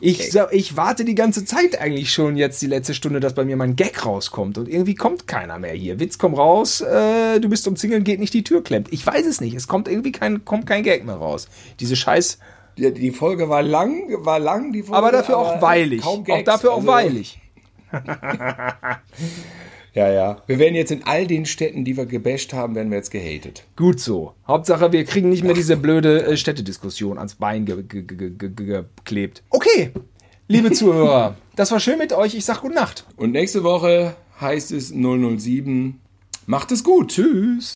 Ich, ich warte die ganze Zeit eigentlich schon jetzt die letzte Stunde, dass bei mir mal ein Gag rauskommt. Und irgendwie kommt keiner mehr hier. Witz, komm raus, äh, du bist umzingelt, geht nicht die Tür klemmt. Ich weiß es nicht. Es kommt irgendwie kein, kommt kein Gag mehr raus. Diese Scheiß. Die, Folge war lang, war lang, die Folge. Aber dafür auch weilig. Kaum Auch Gags. dafür auch Also, weilig. (laughs) Ja, ja. Wir werden jetzt in all den Städten, die wir gebasht haben, werden wir jetzt gehatet. Gut so. Hauptsache, wir kriegen nicht mehr diese blöde äh, Städtediskussion ans Bein ge ge ge ge ge geklebt. Okay, liebe (laughs) Zuhörer, das war schön mit euch. Ich sag gute Nacht. Und nächste Woche heißt es 007. Macht es gut. Tschüss.